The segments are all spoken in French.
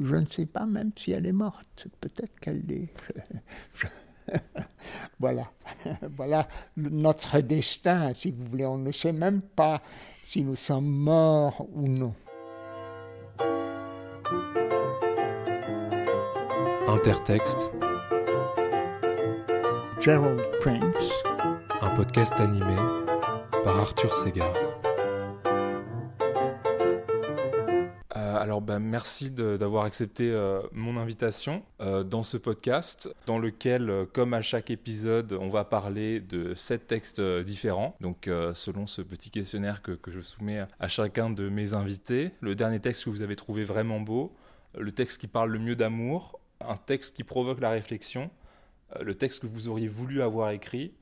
je ne sais pas même si elle est morte. Peut-être qu'elle l'est. voilà, voilà notre destin, si vous voulez. On ne sait même pas si nous sommes morts ou non. Intertexte. Gerald Prince. Un podcast animé par Arthur Segar. Alors bah, merci d'avoir accepté euh, mon invitation euh, dans ce podcast, dans lequel, euh, comme à chaque épisode, on va parler de sept textes différents. Donc selon ce petit questionnaire que, que, je soumets à chacun de mes invités, le dernier texte que vous avez trouvé vraiment beau, le texte qui parle le mieux d'amour, un texte qui provoque la réflexion, le texte que vous auriez voulu avoir écrit,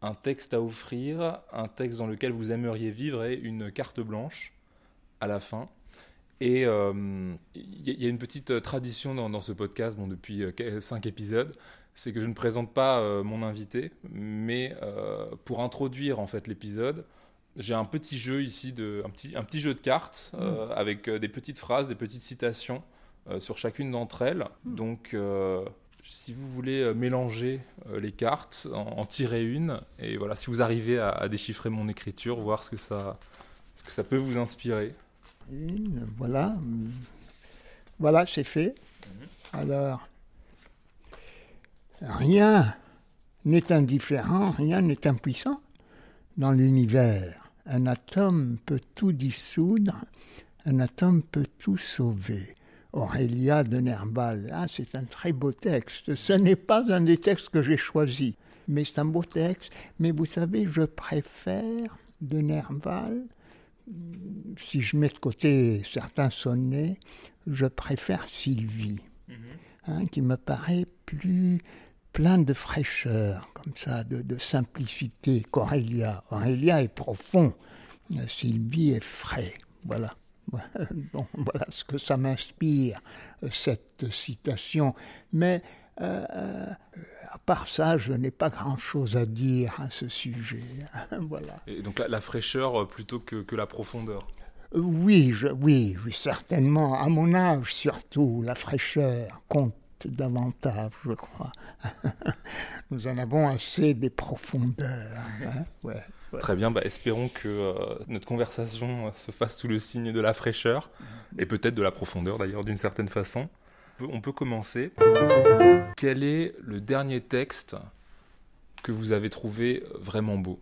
un texte à offrir, un texte dans lequel vous aimeriez vivre et une carte blanche à la fin. Et il euh, y, a une petite euh, tradition dans, ce podcast, bon, depuis euh, cinq épisodes, c'est que je ne présente pas mon invité, mais pour introduire en fait l'épisode, j'ai un petit jeu ici, de, un, petit, un petit jeu de cartes mmh. avec des petites phrases, des petites citations sur chacune d'entre elles. Mmh. Donc, si vous voulez mélanger les cartes, en, tirer une, et voilà, si vous arrivez à, à déchiffrer mon écriture, voir ce que ça, ce que ça peut vous inspirer voilà. Voilà, c'est fait. Alors, rien n'est indifférent, rien n'est impuissant dans l'univers. Un atome peut tout dissoudre, un atome peut tout sauver. Aurélia de Nerval, ah, c'est un très beau texte. Ce n'est pas un des textes que j'ai choisi, mais c'est un beau texte. Mais vous savez, je préfère de Nerval si je mets de côté certains sonnets, je préfère Sylvie, mhm. hein, qui me paraît plus plein de fraîcheur, comme ça, de, simplicité qu'Aurélia. Aurélia est profond, Sylvie est frais. Voilà. voilà ce que ça m'inspire, cette citation. Mais euh, euh, à part ça, je n'ai pas grand-chose à dire à ce sujet. voilà. Et donc la, fraîcheur plutôt que, que la profondeur oui, je, oui, oui, certainement. À mon âge, surtout, la fraîcheur compte davantage, je crois. Nous en avons assez des profondeurs. Hein. Très bien, bah, espérons que euh, notre conversation se fasse sous le signe de la fraîcheur, et peut-être de la profondeur d'ailleurs d'une certaine façon on peut commencer. Quel est le dernier texte que vous avez trouvé vraiment beau?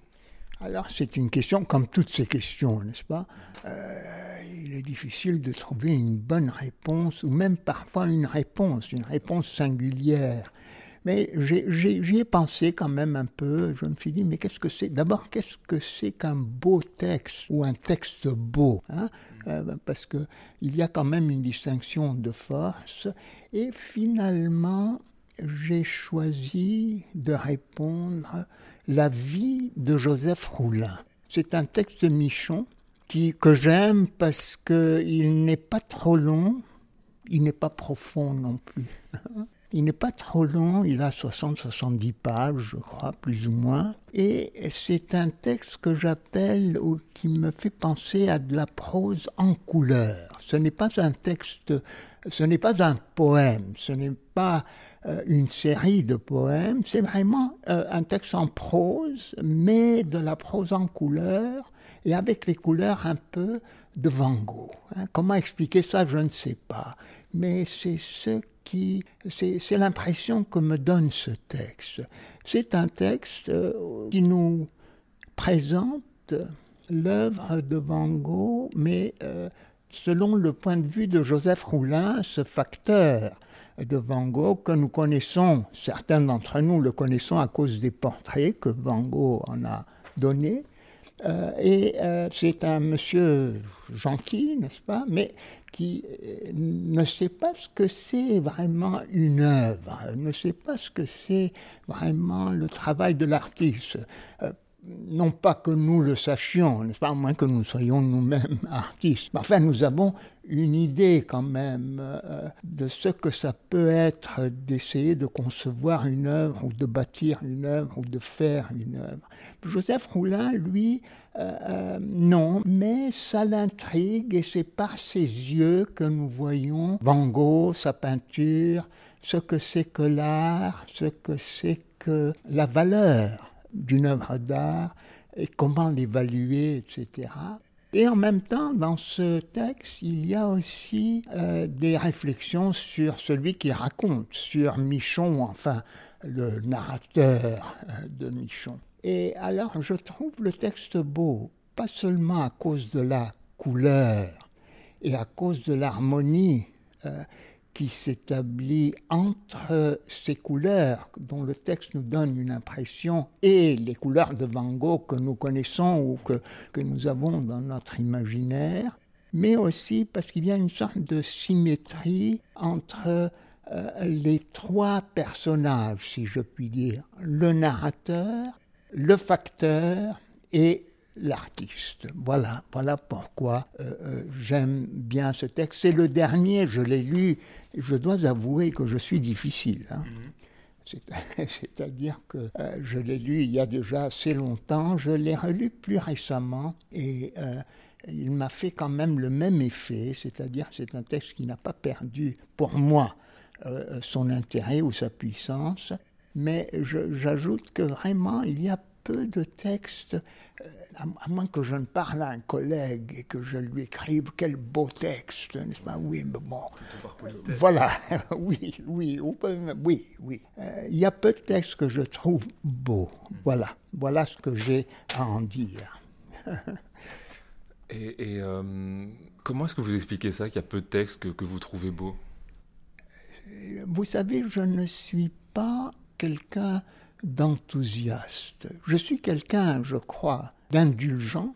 Alors c'est une question comme toutes ces questions, n'est-ce pas? Euh, Il est difficile de trouver une bonne réponse ou même parfois une réponse, une réponse singulière. Mais j'y ai, pensé quand même un peu. Je me suis dit, mais qu'est-ce que c'est? D'abord, qu'est-ce que c'est qu'un beau texte ou un texte beau hein? Euh, Parce qu'il y a quand même une distinction de force. Et finalement, j'ai choisi de répondre La vie de Joseph Roulin. C'est un texte de Michon qui, que j'aime parce qu'il n'est pas trop long, il n'est pas profond non plus. Il n'est pas trop long, il a 60-70 pages, je crois, plus ou moins. Et c'est un texte que j'appelle, ou qui me fait penser à de la prose en couleur. Ce n'est pas un texte, ce n'est pas un poème, ce n'est pas euh, une série de poèmes, c'est vraiment euh, un texte en prose, mais de la prose en couleur, et avec les couleurs un peu de Van Gogh. Hein. Comment expliquer ça, je ne sais pas. Mais c'est ce c'est l'impression que me donne ce texte. C'est un texte euh, qui nous présente l'œuvre de Van Gogh, mais euh, selon le point de vue de Joseph Roulin, ce facteur de Van Gogh que nous connaissons, certains d'entre nous le connaissons à cause des portraits que Van Gogh en a donnés, euh, et euh, c'est un monsieur gentil, n'est-ce pas, mais qui euh, ne sait pas ce que c'est vraiment une œuvre, ne sait pas ce que c'est vraiment le travail de l'artiste. Non pas que nous le sachions, n'est-ce pas, moins que nous soyons nous-mêmes artistes. Mais enfin, nous avons une idée quand même euh, de ce que ça peut être d'essayer de concevoir une œuvre ou de bâtir une œuvre ou de faire une œuvre. Joseph Roulin, lui, euh, euh, non, mais ça l'intrigue et c'est par ses yeux que nous voyons Van Gogh, sa peinture, ce que c'est que l'art, ce que c'est que la valeur d'une œuvre d'art et comment l'évaluer, etc. Et en même temps, dans ce texte, il y a aussi euh, des réflexions sur celui qui raconte, sur Michon, enfin le narrateur euh, de Michon. Et alors, je trouve le texte beau, pas seulement à cause de la couleur et à cause de l'harmonie euh, qui s'établit entre ces couleurs dont le texte nous donne une impression et les couleurs de Van Gogh que nous connaissons ou que, que nous avons dans notre imaginaire, mais aussi parce qu'il y a une sorte de symétrie entre euh, les trois personnages, si je puis dire, le narrateur, le facteur et l'artiste. Voilà, voilà pourquoi euh, euh, j'aime bien ce texte. C'est le dernier, je l'ai lu, je dois avouer que je suis difficile. Hein. Mhm. C'est-à-dire que euh, je l'ai lu il y a déjà assez longtemps, je l'ai relu plus récemment, et il m'a fait quand même le même effet, c'est-à-dire c'est un texte qui n'a pas perdu, pour moi, son intérêt ou sa puissance, mais j'ajoute que vraiment, il y a peu de textes à, moins que je ne parle à un collègue et que je lui écrive quel beau texte, n'est-ce pas? Oui, mais bon. Voilà, oui, oui, oui, oui. Euh, il y a peu de textes que je trouve beaux. Voilà, voilà ce que j'ai à en dire. et, euh, comment est-ce que vous expliquez ça, qu'il y a peu de textes que, que vous trouvez beaux? Vous savez, je ne suis pas quelqu'un d'enthousiaste. Je suis quelqu'un, je crois, d'indulgent,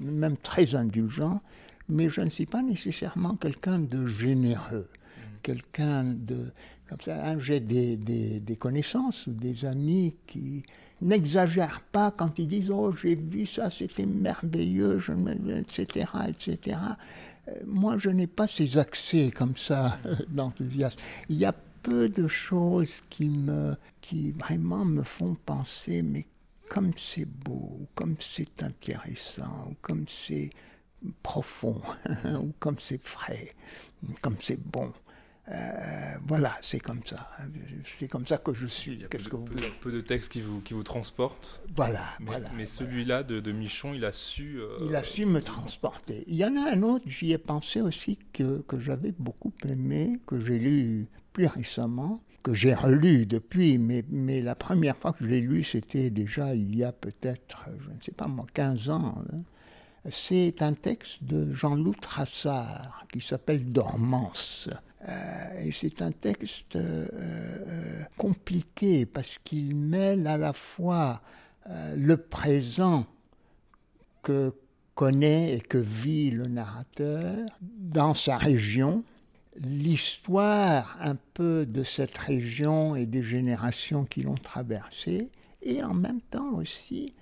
même très indulgent, mais je ne suis pas nécessairement quelqu'un de généreux, mm. quelqu'un de... Comme ça, hein, j'ai des, des, connaissances ou des amis qui n'exagèrent pas quand ils disent Oh, j'ai vu ça, c'était merveilleux, je etc., etc. Euh, moi, je n'ai pas ces accès comme ça d'enthousiasme. Il y a peu de choses qui me, qui vraiment me font penser, mais comme c'est beau, comme c'est intéressant, comme c'est profond, ou comme c'est frais, comme c'est bon. Euh, voilà, c'est comme ça. C'est comme ça que je suis. Qu'est-ce que vous peu, peu de textes qui vous, qui vous transportent. Voilà, mais, voilà. Mais celui-là de, de, Michon, il a su. Euh, il a su me transporter. Il y en a un autre, j'y ai pensé aussi, que, que j'avais beaucoup aimé, que j'ai lu plus récemment, que j'ai relu depuis, mais, mais la première fois que je l'ai lu, c'était déjà il y a peut-être, je ne sais pas moi, 15 ans. Hein. C'est un texte de Jean-Loup Trassard qui s'appelle Dormance. Euh, et c'est un texte euh, euh, compliqué parce qu'il mêle à la fois le présent que connaît et que vit le narrateur dans sa région, l'histoire un peu de cette région et des générations qui l'ont traversée, et en même temps aussi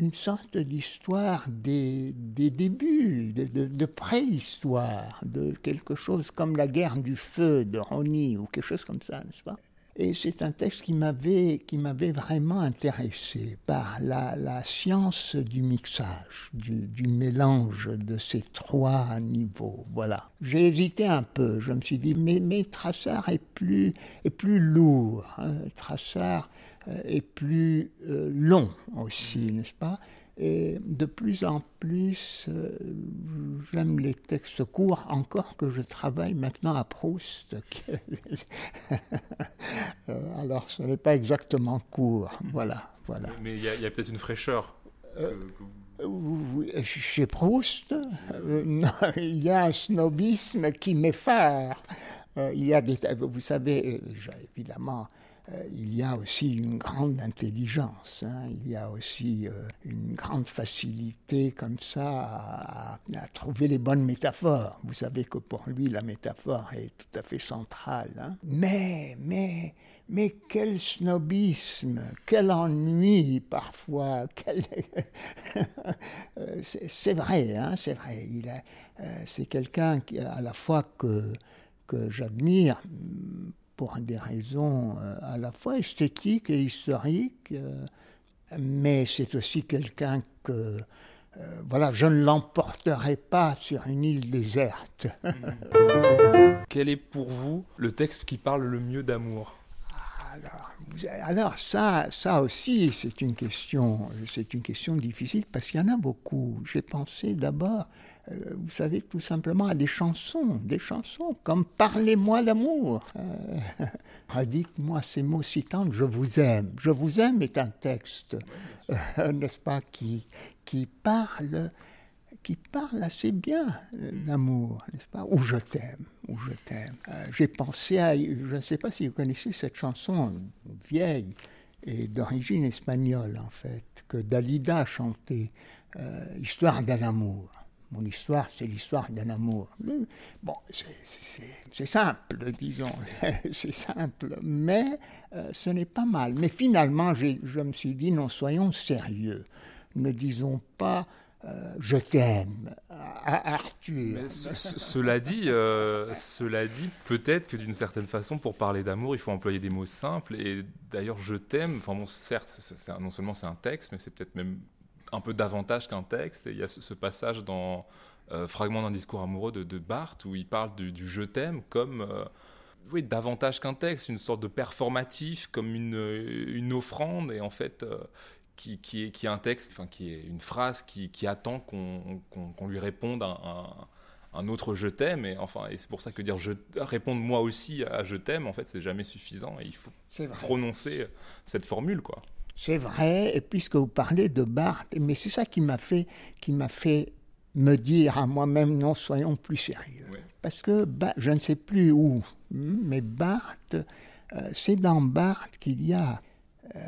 une sorte d'histoire des, des, débuts, de, de, préhistoire, de quelque chose comme la guerre du feu de Rony ou quelque chose comme ça, n'est-ce pas? Et c'est un texte qui m'avait, qui m'avait vraiment intéressé par la, science du mixage, du, du, mélange de ces trois niveaux. Voilà. J'ai hésité un peu. Je me suis dit, mais, mais Trassard est plus, est plus lourd. Hein. Trassard euh, est plus euh, long aussi, n'est-ce pas? Et de plus en plus, euh, j'aime les textes courts, encore que je travaille maintenant à Proust. Alors, ce n'est pas exactement court. Voilà, voilà. Mais il y a, peut-être une fraîcheur. chez Proust, il y a un snobisme qui m'effare. il y a des, vous savez, évidemment, euh, il y a aussi une grande intelligence, hein. il y a aussi euh, une grande facilité comme ça à, trouver les bonnes métaphores. Vous savez que pour lui, la métaphore est tout à fait centrale. Hein. Mais, mais, mais quel snobisme, quel ennui parfois. Euh, c'est vrai, hein, c'est vrai. C'est quelqu'un à la fois que, que j'admire pour des raisons euh, à la fois esthétiques et historiques, euh, mais c'est aussi quelqu'un que euh, voilà, je ne l'emporterai pas sur une île déserte. Quel est pour vous le texte qui parle le mieux d'amour? Alors, alors, ça, ça aussi, c'est une question, c'est une question difficile parce qu'il y en a beaucoup. J'ai pensé d'abord vous savez, tout simplement à des chansons, des chansons comme Parlez-moi d'amour. Euh, Dites-moi ces mots si tendres, je vous aime. Je vous aime est un texte, euh, n'est-ce pas, qui, qui parle qui parle assez bien d'amour, n'est-ce pas Ou je t'aime, ou je t'aime. J'ai pensé à, je ne sais pas si vous connaissez cette chanson vieille et d'origine espagnole en fait, que Dalida chantait, Histoire d'un amour. Mon histoire, c'est l'histoire d'un amour. Bon, c'est simple, disons, c'est simple, mais euh, ce n'est pas mal. Mais finalement, je me suis dit, non, soyons sérieux. Ne disons pas euh, je t'aime à Arthur. cela dit, euh, cela dit, peut-être que d'une certaine façon, pour parler d'amour, il faut employer des mots simples. Et d'ailleurs, je t'aime. Enfin bon, certes, non seulement c'est un texte, mais c'est peut-être même un peu davantage qu'un texte. Et il y a ce, passage dans euh, Fragment d'un discours amoureux de, Barthes où il parle du, je t'aime comme euh, oui, davantage qu'un texte, une sorte de performatif, comme une, une offrande, et en fait, euh, qui, qui, est, qui est un texte, enfin, qui est une phrase qui, qui attend qu'on lui réponde un, un, autre je t'aime, et enfin, et c'est pour ça que dire je répondre moi aussi à je t'aime, en fait, c'est jamais suffisant, et il faut prononcer cette formule, quoi. C'est vrai, et puisque vous parlez de Barthes, mais c'est ça qui m'a fait, qui m'a fait me dire à moi-même, non, soyons plus sérieux. Parce que je ne sais plus où, hmm, mais Barthes, euh, c'est dans Barthes qu'il y a euh,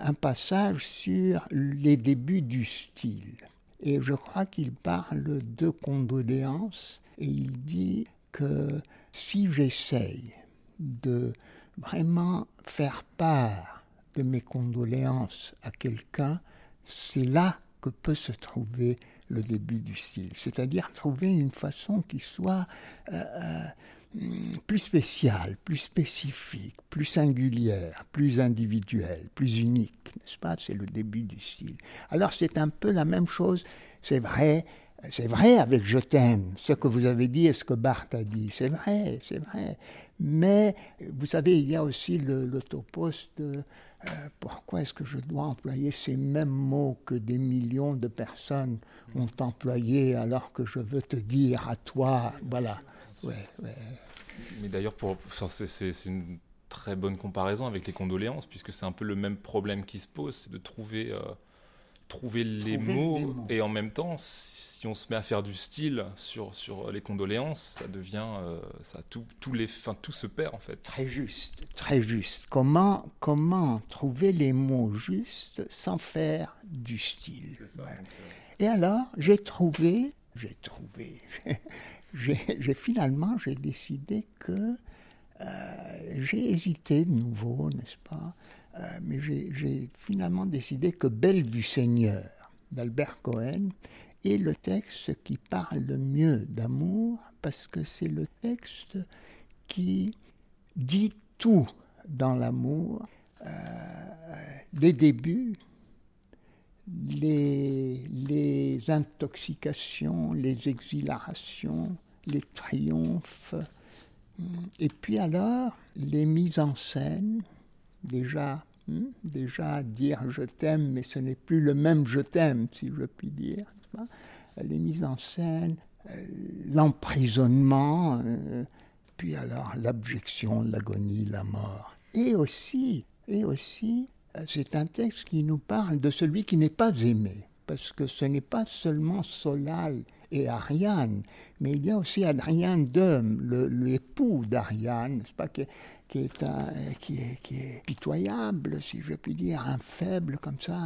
un passage sur les débuts du style. Et je crois qu'il parle de condoléances, et il dit que si j'essaye de vraiment faire part de mes condoléances à quelqu'un, c'est là que peut se trouver le début du style. C'est-à-dire trouver une façon qui soit euh, euh, plus spéciale, plus spécifique, plus singulière, plus individuelle, plus unique, n'est-ce pas? C'est le début du style. Alors c'est un peu la même chose, c'est vrai, c'est vrai avec Je t'aime, ce que vous avez dit et ce que Barthes a dit, c'est vrai, c'est vrai. Mais vous savez, il y a aussi le, de euh, pourquoi est-ce que je dois employer ces mêmes mots que des millions de personnes ont employés alors que je veux te dire à toi, voilà. Mais d'ailleurs, c'est une très bonne comparaison avec les condoléances, puisque c'est un peu le même problème qui se pose, c'est de trouver euh, trouver les, mots, et en même temps si on se met à faire du style sur, sur les condoléances ça devient euh, ça tout, les fin, tout se perd en fait. Très juste très juste. Comment comment trouver les mots justes sans faire du style? Ça, euh, et alors j'ai trouvé j'ai trouvé j'ai finalement j'ai décidé que euh, j'ai hésité de nouveau n'est-ce pas euh, mais j'ai finalement décidé que Belle du Seigneur d'Albert Cohen est le texte qui parle le mieux d'amour parce que c'est le texte qui dit tout dans l'amour, euh, les débuts, les, les, intoxications, les exhilarations, les triomphes, et puis alors les mises en scène, déjà Hmm? déjà dire je t'aime, mais ce n'est plus le même je t'aime, si je puis dire. Les mises en scène, euh, l'emprisonnement, euh, puis alors l'abjection, l'agonie, la mort. Et aussi, et aussi, euh, c'est un texte qui nous parle de celui qui n'est pas aimé, parce que ce n'est pas seulement Solal et Ariane, mais il y a aussi Adrien Dom, l'époux d'Ariane, pas, qui, est un, qui, est, pitoyable, si je puis dire, un faible comme ça,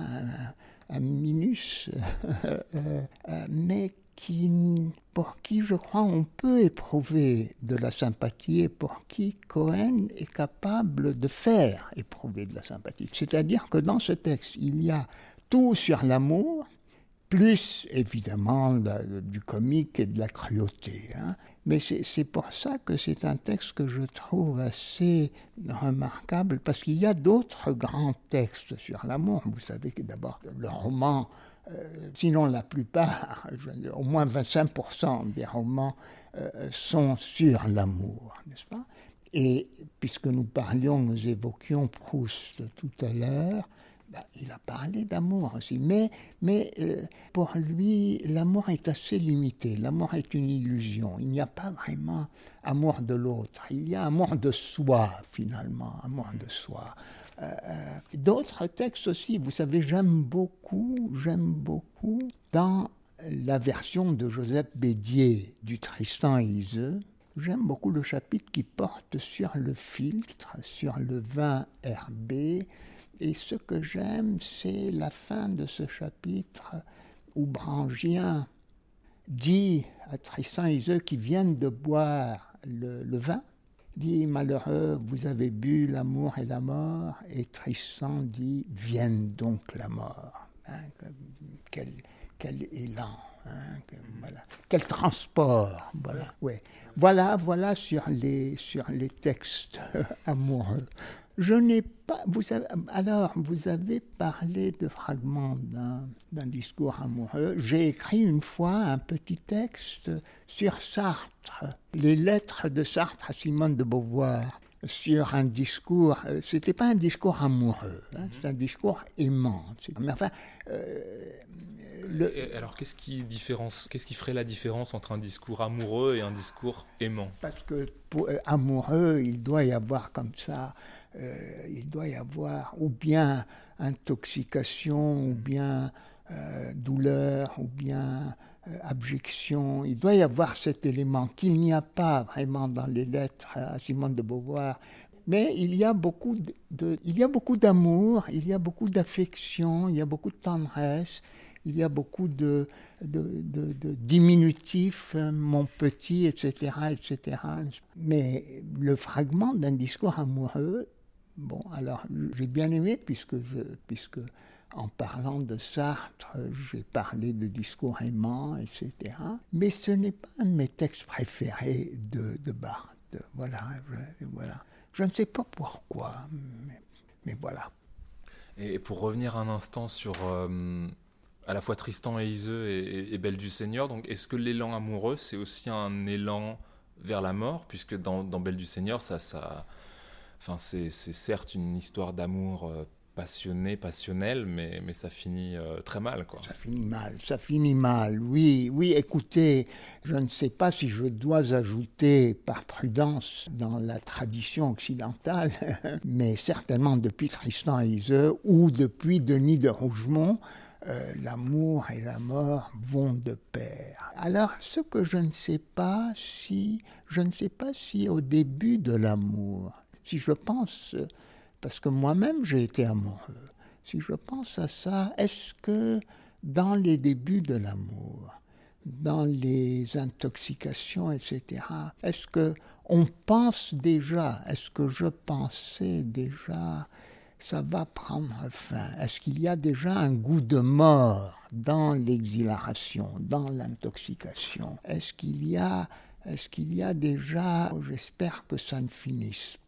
un, minus, euh, mais qui, pour qui, je crois, on peut éprouver de la sympathie et pour qui Cohen est capable de faire éprouver de la sympathie. C'est-à-dire que dans ce texte, il y a tout sur l'amour, plus évidemment du comique et de la cruauté. Hein. Mais c'est pour ça que c'est un texte que je trouve assez remarquable, parce qu'il y a d'autres grands textes sur l'amour. Vous savez que d'abord, le roman, euh, sinon la plupart, au moins 25% des romans euh, sont sur l'amour, n'est-ce pas? Et puisque nous parlions, nous évoquions Proust tout à l'heure, bah, il a parlé d'amour aussi, mais, mais euh, pour lui, l'amour est assez limité. L'amour est une illusion. Il n'y a pas vraiment amour de l'autre. Il y a amour de soi, finalement, amour de soi. Euh, euh, d'autres textes aussi, vous savez, j'aime beaucoup, j'aime beaucoup dans la version de Joseph Bédier du Tristan et Iseux, J'aime beaucoup le chapitre qui porte sur le filtre, sur le vin herbé, et ce que j'aime, c'est la fin de ce chapitre où Brangien dit à Tristan et Iseux qui viennent de boire le, vin, dit Malheureux, vous avez bu l'amour et la mort, et Tristan dit Vienne donc la mort. Hein, quel, quel, élan, hein, voilà. quel transport, voilà. Voilà, voilà sur les, sur les textes amoureux. Je n'ai pas. Vous alors, vous avez parlé de fragments d'un discours amoureux. J'ai écrit une fois un petit texte sur Sartre, les lettres de Sartre à Simone de Beauvoir sur un discours, euh, c'était pas un discours amoureux, hein, mhm. c'est un discours aimant. Mais enfin, euh, alors qu'est-ce qui différence, qu'est-ce qui ferait la différence entre un discours amoureux et un discours aimant? Parce que pour, euh, amoureux, il doit y avoir comme ça euh, il doit y avoir ou bien intoxication, ou bien euh, douleur, ou bien euh, abjection. Il doit y avoir cet élément qu'il n'y a pas vraiment dans les lettres à Simone de Beauvoir. Mais il y a beaucoup de, il y a beaucoup d'amour, il y a beaucoup d'affection, il y a beaucoup de tendresse, il y a beaucoup de, de, de, de diminutifs, mon petit, etc., etc. Mais le fragment d'un discours amoureux Bon, alors j'ai bien aimé puisque, puisque en parlant de Sartre, j'ai parlé de discours aimants, etc. Mais ce n'est pas un de mes textes préférés de, de Barthes. Voilà, je, voilà. Je ne sais pas pourquoi, mais, voilà. Et pour revenir un instant sur euh, à la fois Tristan et Iseux et, Belle du Seigneur, donc est-ce que l'élan amoureux, c'est aussi un élan vers la mort, puisque dans, dans Belle du Seigneur, ça, ça, Enfin, c'est certes une histoire d'amour euh, passionné, passionnel, mais, ça finit euh, très mal. Quoi. Ça finit mal, ça finit mal, oui. Oui, écoutez, je ne sais pas si je dois ajouter par prudence dans la tradition occidentale, mais certainement depuis Tristan et ou depuis Denis de Rougemont, euh, l'amour et la mort vont de pair. Alors, ce que je ne sais pas si, je ne sais pas si au début de l'amour, si je pense, parce que moi-même j'ai été amoureux, si je pense à ça, est-ce que dans les débuts de l'amour, dans les intoxications, etc., est-ce que on pense déjà, est-ce que je pensais déjà, ça va prendre fin? Est-ce qu'il y a déjà un goût de mort dans l'exhilaration, dans l'intoxication? Est-ce qu'il y a, est-ce qu'il y a déjà, j'espère que ça ne finisse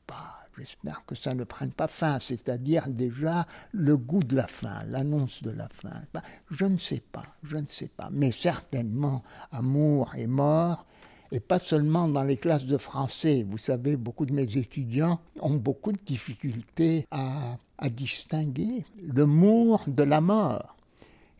J'espère que ça ne prenne pas fin, c'est-à-dire déjà le goût de la fin, l'annonce de la fin. Ben, je ne sais pas, je ne sais pas. Mais certainement, amour et mort, et pas seulement dans les classes de français. Vous savez, beaucoup de mes étudiants ont beaucoup de difficultés à, distinguer le mour de la mort.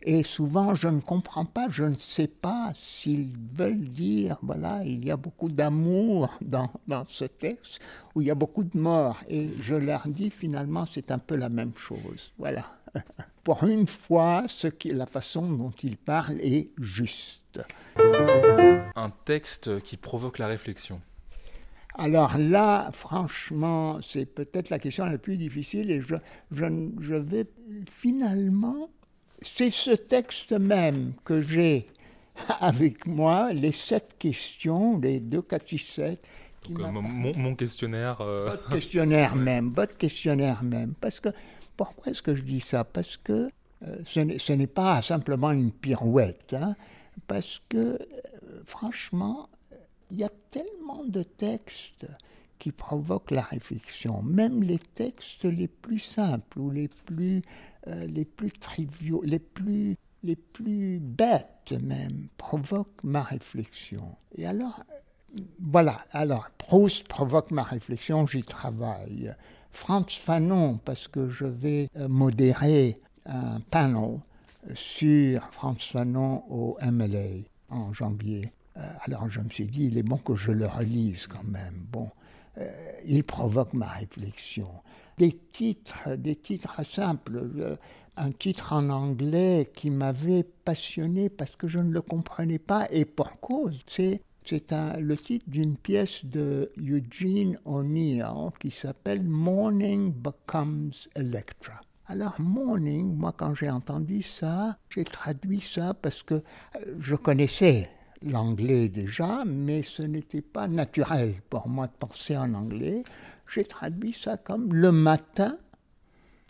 Et souvent, je ne comprends pas, je ne sais pas s'ils veulent dire, voilà, il y a beaucoup d'amour dans, dans, ce texte, ou il y a beaucoup de mort. Et je leur dis, finalement, c'est un peu la même chose. Voilà. pour une fois, ce qui, la façon dont il parle est juste. Un texte qui provoque la réflexion. Alors là, franchement, c'est peut-être la question la plus difficile et je, je, je vais finalement, c'est ce texte même que j'ai avec moi, les sept questions, les deux, quatre, six, sept. Euh, mon, mon, questionnaire. Euh, votre questionnaire même, votre questionnaire même. Parce que, pourquoi est-ce que je dis ça? Parce que euh, ce n'est pas simplement une pirouette. Hein, parce que, franchement, il y a tellement de textes qui provoquent la réflexion, même les textes les plus simples ou les plus, euh, les plus triviaux, les plus, les plus bêtes même, provoquent ma réflexion. Et alors, voilà, alors Proust provoque ma réflexion, j'y travaille. Franz Fanon, parce que je vais euh, modérer un panel sur Franz Fanon au MLA en janvier. Euh, alors je me suis dit, il est bon que je le relise quand même. Bon, euh, il provoque ma réflexion. Des titres, des titres simples. Euh, un titre en anglais qui m'avait passionné parce que je ne le comprenais pas et pour cause. C'est c'est le titre d'une pièce de Eugene O'Neill qui s'appelle Morning Becomes Electra. Alors, morning, moi, quand j'ai entendu ça, j'ai traduit ça parce que je connaissais l'anglais déjà, mais ce n'était pas naturel pour moi de penser en anglais. J'ai traduit ça comme le matin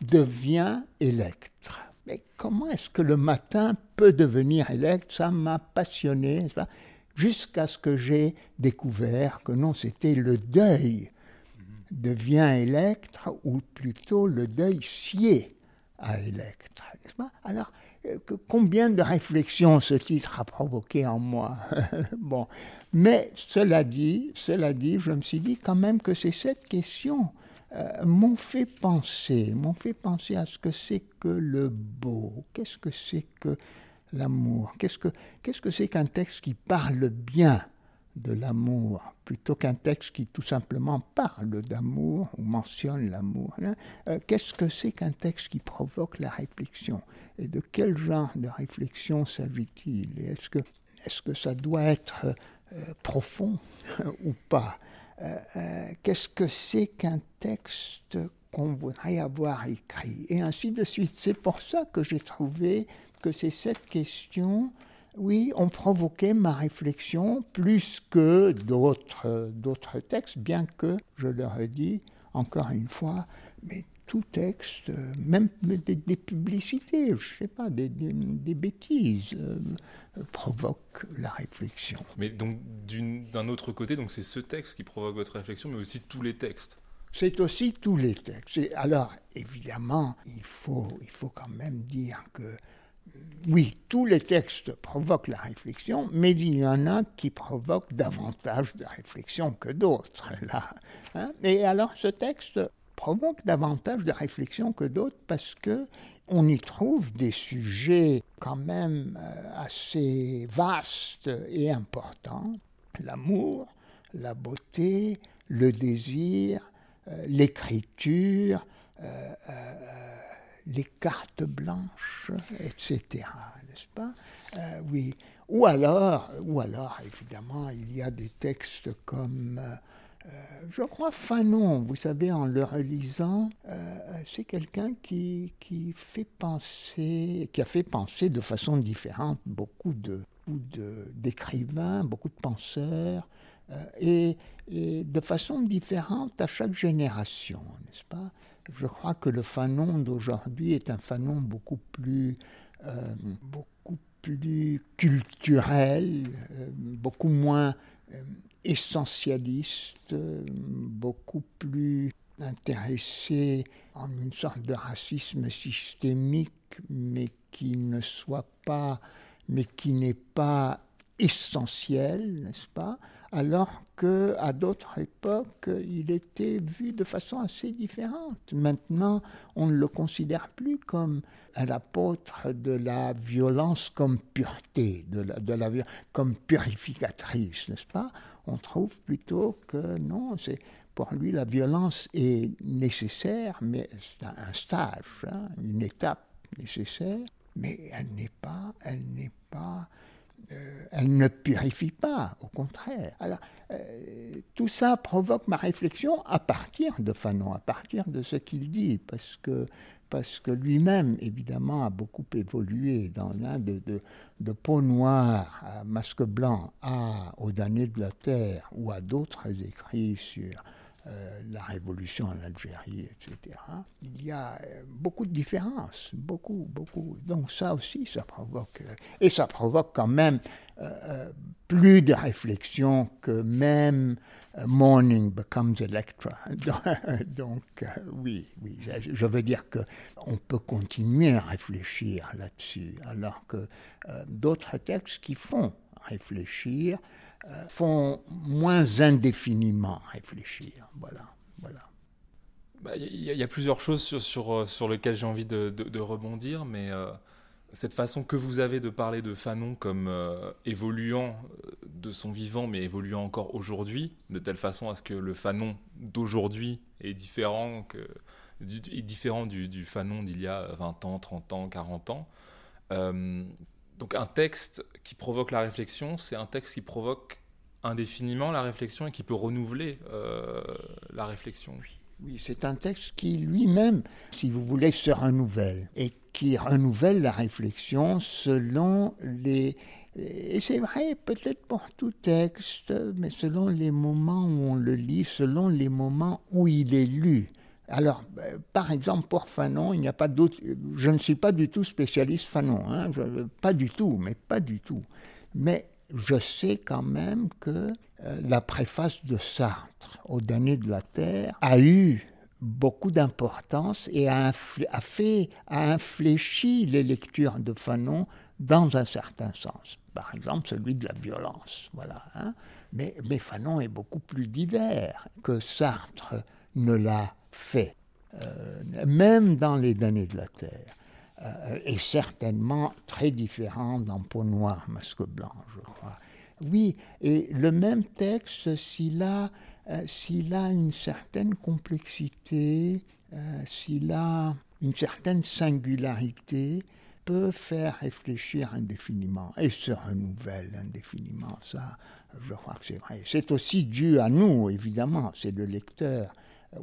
devient électre. Mais comment est-ce que le matin peut devenir électre? Ça m'a passionné, jusqu'à ce que j'ai découvert que non, c'était le deuil devient électre, ou plutôt le deuil sied à électre. Alors, combien de réflexions ce titre a provoqué en moi. bon, mais cela dit, cela dit, je me suis dit quand même que ces sept questions euh, m'ont fait penser, m'ont fait penser à ce que c'est que le beau, qu'est-ce que c'est que l'amour, qu'est-ce que qu'est-ce que c'est qu'un texte qui parle bien? De l'amour plutôt qu'un texte qui tout simplement parle d'amour ou mentionne l'amour. Hein. Euh, qu'est-ce que c'est qu'un texte qui provoque la réflexion? Et de quel genre de réflexion s'agit-il est-ce que, est que ça doit être euh, profond ou pas? Euh, Qu'est-ce que c'est qu'un texte qu'on voudrait avoir écrit? Et ainsi de suite. C'est pour ça que j'ai trouvé que c'est cette question oui, ont provoqué ma réflexion plus que d'autres, d'autres textes, bien que, je leur ai dit encore une fois, mais tout texte, même des, publicités, je ne sais pas, des, bêtises, euh, provoquent la réflexion. Mais donc, d'un autre côté, donc c'est ce texte qui provoque votre réflexion, mais aussi tous les textes c'est aussi tous les textes. Alors, évidemment, il faut, il faut quand même dire que oui, tous les textes provoquent la réflexion, mais il y en a qui provoquent davantage de réflexion que d'autres. Là, hein. Et alors, ce texte provoque davantage de réflexion que d'autres parce que on y trouve des sujets quand même euh, assez vastes et importants l'amour, la beauté, le désir, euh, l'écriture. Euh, les cartes blanches, etc. N'est-ce pas? Euh, Oui. Ou alors, ou alors, évidemment, il y a des textes comme, euh, je crois, Fanon, vous savez, en le relisant, euh, c'est quelqu'un qui, qui fait penser, qui a fait penser de façon différente beaucoup de d'écrivains, beaucoup de penseurs, et, et, de façon différente à chaque génération, n'est-ce pas? Je crois que le Fanon d'aujourd'hui est un Fanon beaucoup plus, euh, beaucoup plus culturel, euh, beaucoup moins euh, essentialiste, beaucoup plus intéressé en une sorte de racisme systémique, mais qui ne soit pas, mais qui n'est pas essentiel, n'est-ce pas? Alors qu'à d'autres époques, il était vu de façon assez différente. Maintenant, on ne le considère plus comme un apôtre de la violence comme pureté, de la, de comme purificatrice, n'est-ce pas? On trouve plutôt que non, c'est pour lui la violence est nécessaire, mais c'est un stage, hein, une étape nécessaire, mais elle n'est pas, elle n'est pas, euh, elle ne purifie pas, au contraire. Alors, euh, tout ça provoque ma réflexion à partir de Fanon, à partir de ce qu'il dit, parce que parce que lui-même, évidemment, a beaucoup évolué dans l'un de, de, peau noire à masque blanc à Au damné de la terre ou à d'autres écrits sur euh, la révolution en Algérie, etc. Il y a euh, beaucoup de différences, beaucoup, beaucoup. Donc ça aussi, ça provoque, euh, et ça provoque quand même plus de réflexion que même Morning becomes Electra. Donc oui, oui, je veux dire que on peut continuer à réfléchir là-dessus, alors que d'autres textes qui font réfléchir font moins indéfiniment réfléchir. Voilà. voilà. Bah, il y, a plusieurs choses sur, sur, euh, sur lesquelles j'ai envie de, de, rebondir, mais euh, cette façon que vous avez de parler de Fanon comme euh, évoluant de son vivant, mais évoluant encore aujourd'hui, de telle façon à ce que le Fanon d'aujourd'hui est différent, que, du, est différent du Fanon d'il y a 20 ans, 30 ans, 40 ans. Donc un texte qui provoque la réflexion, c'est un texte qui provoque indéfiniment la réflexion et qui peut renouveler euh, la réflexion. Oui, c'est un texte qui lui-même, si vous voulez, se renouvelle et qui renouvelle la réflexion selon les... Et c'est vrai peut-être pour tout texte, mais selon les moments où on le lit, selon les moments où il est lu. Alors, euh, par exemple, pour Fanon, il n'y a pas d'autre. Je ne suis pas du tout spécialiste Fanon, hein, pas du tout, mais pas du tout. Mais je sais quand même que euh, la préface de Sartre, Au dernier de la Terre, a eu beaucoup d'importance et a, fait, a infléchi les lectures de Fanon dans un certain sens. Par exemple, celui de la violence. Voilà. Hein. Mais Fanon est beaucoup plus divers que Sartre ne l'a fait, euh, même dans les données de la Terre, euh, est certainement très différent dans Peau noire, masque blanc, je crois. Oui, et le même texte, s'il a, euh, s'il a une certaine complexité, s'il a une certaine singularité, peut faire réfléchir indéfiniment et se renouvelle indéfiniment. Ça, je crois que c'est vrai. C'est aussi dû à nous, évidemment, c'est le lecteur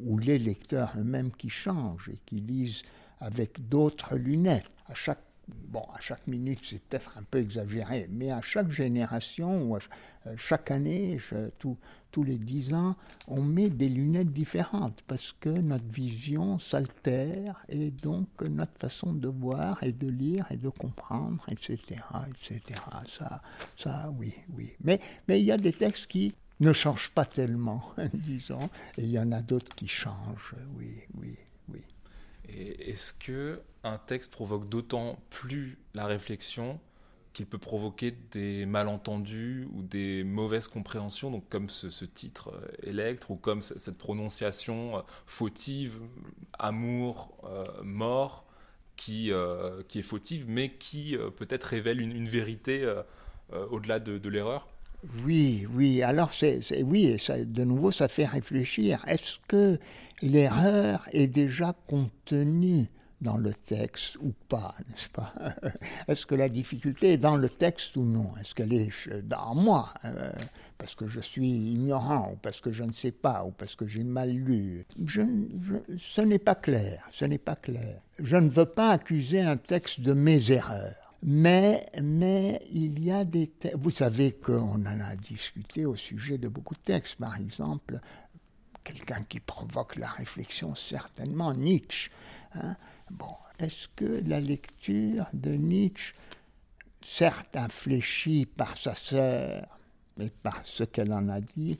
ou les lecteurs eux-mêmes qui changent et qui lisent avec d'autres lunettes. À chaque, bon, à chaque minute, c'est peut-être un peu exagéré, mais à chaque génération ou à euh, chaque année, tous les dix ans, on met des lunettes différentes parce que notre vision s'altère et donc notre façon de voir et de lire et de comprendre, etc., etc. Ça, ça, oui, oui. Mais, mais il y a des textes qui ne change pas tellement, disons, et il y en a d'autres qui changent, oui, oui, oui. Est-ce que un texte provoque d'autant plus la réflexion qu'il peut provoquer des malentendus ou des mauvaises compréhensions, donc comme ce, titre euh, ou comme cette prononciation euh, fautive, amour, euh, mort, qui, qui est fautive, mais qui peut-être révèle une, vérité au-delà de l'erreur? Oui, oui. Alors, c'est, oui, ça, de nouveau, ça fait réfléchir. Est-ce que l'erreur est déjà contenue dans le texte ou pas, n'est-ce pas? Est-ce que la difficulté est dans le texte ou non? Est-ce qu'elle est dans moi? Euh, Parce que je suis ignorant, ou parce que je ne sais pas, ou parce que j'ai mal lu. ce n'est pas clair, ce n'est pas clair. Je ne veux pas accuser un texte de mes erreurs. Mais, mais il y a des textes. Vous savez qu'on en a discuté au sujet de beaucoup de textes. Par exemple, quelqu'un qui provoque la réflexion, certainement, Nietzsche. Hein. Bon, est-ce que la lecture de Nietzsche, certes infléchie par sa sœur et par ce qu'elle en a dit,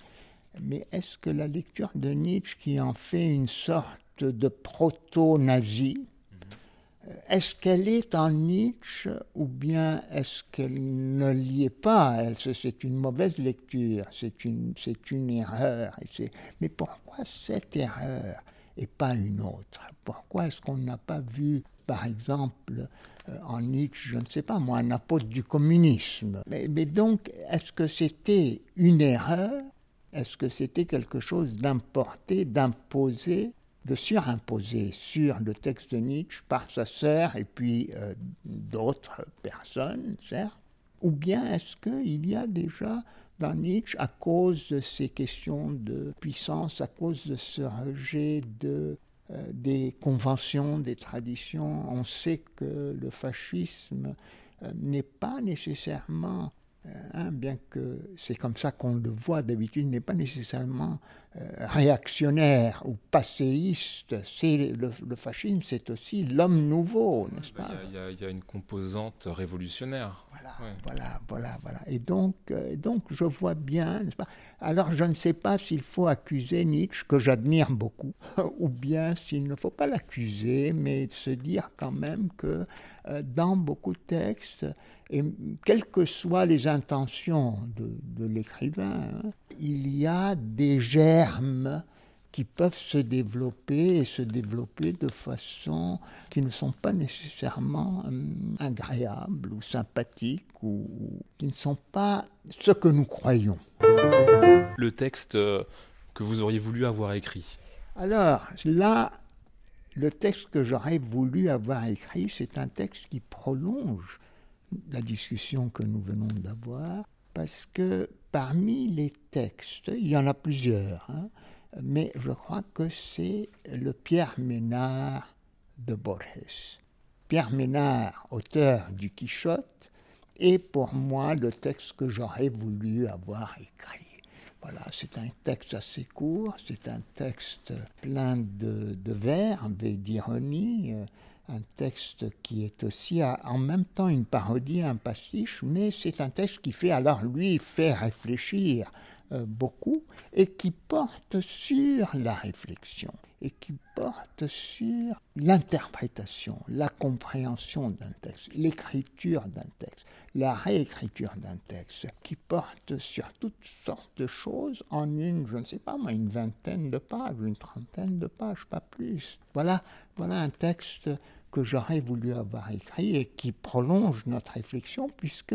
mais est-ce que la lecture de Nietzsche qui en fait une sorte de proto-nazi, est-ce qu'elle est en Nietzsche ou bien est-ce qu'elle ne l'y est pas? C'est une mauvaise lecture, c'est une, une erreur. Mais pourquoi cette erreur et pas une autre? Pourquoi est-ce qu'on n'a pas vu, par exemple, euh, en Nietzsche, je ne sais pas moi, un apôtre du communisme? Mais, mais donc, est-ce que c'était une erreur? Est-ce que c'était quelque chose d'importé, d'imposé? De surimposer sur le texte de Nietzsche par sa sœur et puis euh, d'autres personnes, certes Ou bien est-ce qu'il y a déjà dans Nietzsche, à cause de ces questions de puissance, à cause de ce rejet de, euh, des conventions, des traditions, on sait que le fascisme euh, n'est pas nécessairement hein, bien que c'est comme ça qu'on le voit d'habitude, n'est pas nécessairement euh, réactionnaire ou passéiste. C'est le, fascisme, c'est aussi l'homme nouveau, n'est-ce bah, pas? Il y, a une composante révolutionnaire. Voilà, voilà, voilà, voilà. Et donc, euh, donc, je vois bien, n'est-ce pas Alors, je ne sais pas s'il faut accuser Nietzsche, que j'admire beaucoup, ou bien s'il ne faut pas l'accuser, mais se dire quand même que dans beaucoup de textes, et quelles que soient les intentions de, l'écrivain, hein, il y a des germes qui peuvent se développer et se développer de façon qui ne sont pas nécessairement hum, agréables ou sympathiques ou qui ne sont pas ce que nous croyons. Le texte euh, que vous auriez voulu avoir écrit Alors là, le texte que j'aurais voulu avoir écrit, c'est un texte qui prolonge la discussion que nous venons d'avoir, parce que parmi les textes, il y en a plusieurs, hein, mais je crois que c'est le Pierre Ménard de Borges. Pierre Ménard, auteur du Quichotte, est pour moi le texte que j'aurais voulu avoir écrit. Voilà, c'est un texte assez court, c'est un texte plein de, de verbes et d'ironie, un texte qui est aussi en même temps une parodie, un pastiche, mais c'est un texte qui fait alors lui faire réfléchir. euh, beaucoup et qui porte sur la réflexion et qui porte sur l'interprétation, la compréhension d'un texte, l'écriture d'un texte, la réécriture d'un texte, qui porte sur toutes sortes de choses en une, je ne sais pas moi, une vingtaine de pages, une trentaine de pages, pas plus. Voilà, voilà un texte que j'aurais voulu avoir écrit et qui prolonge notre réflexion, puisque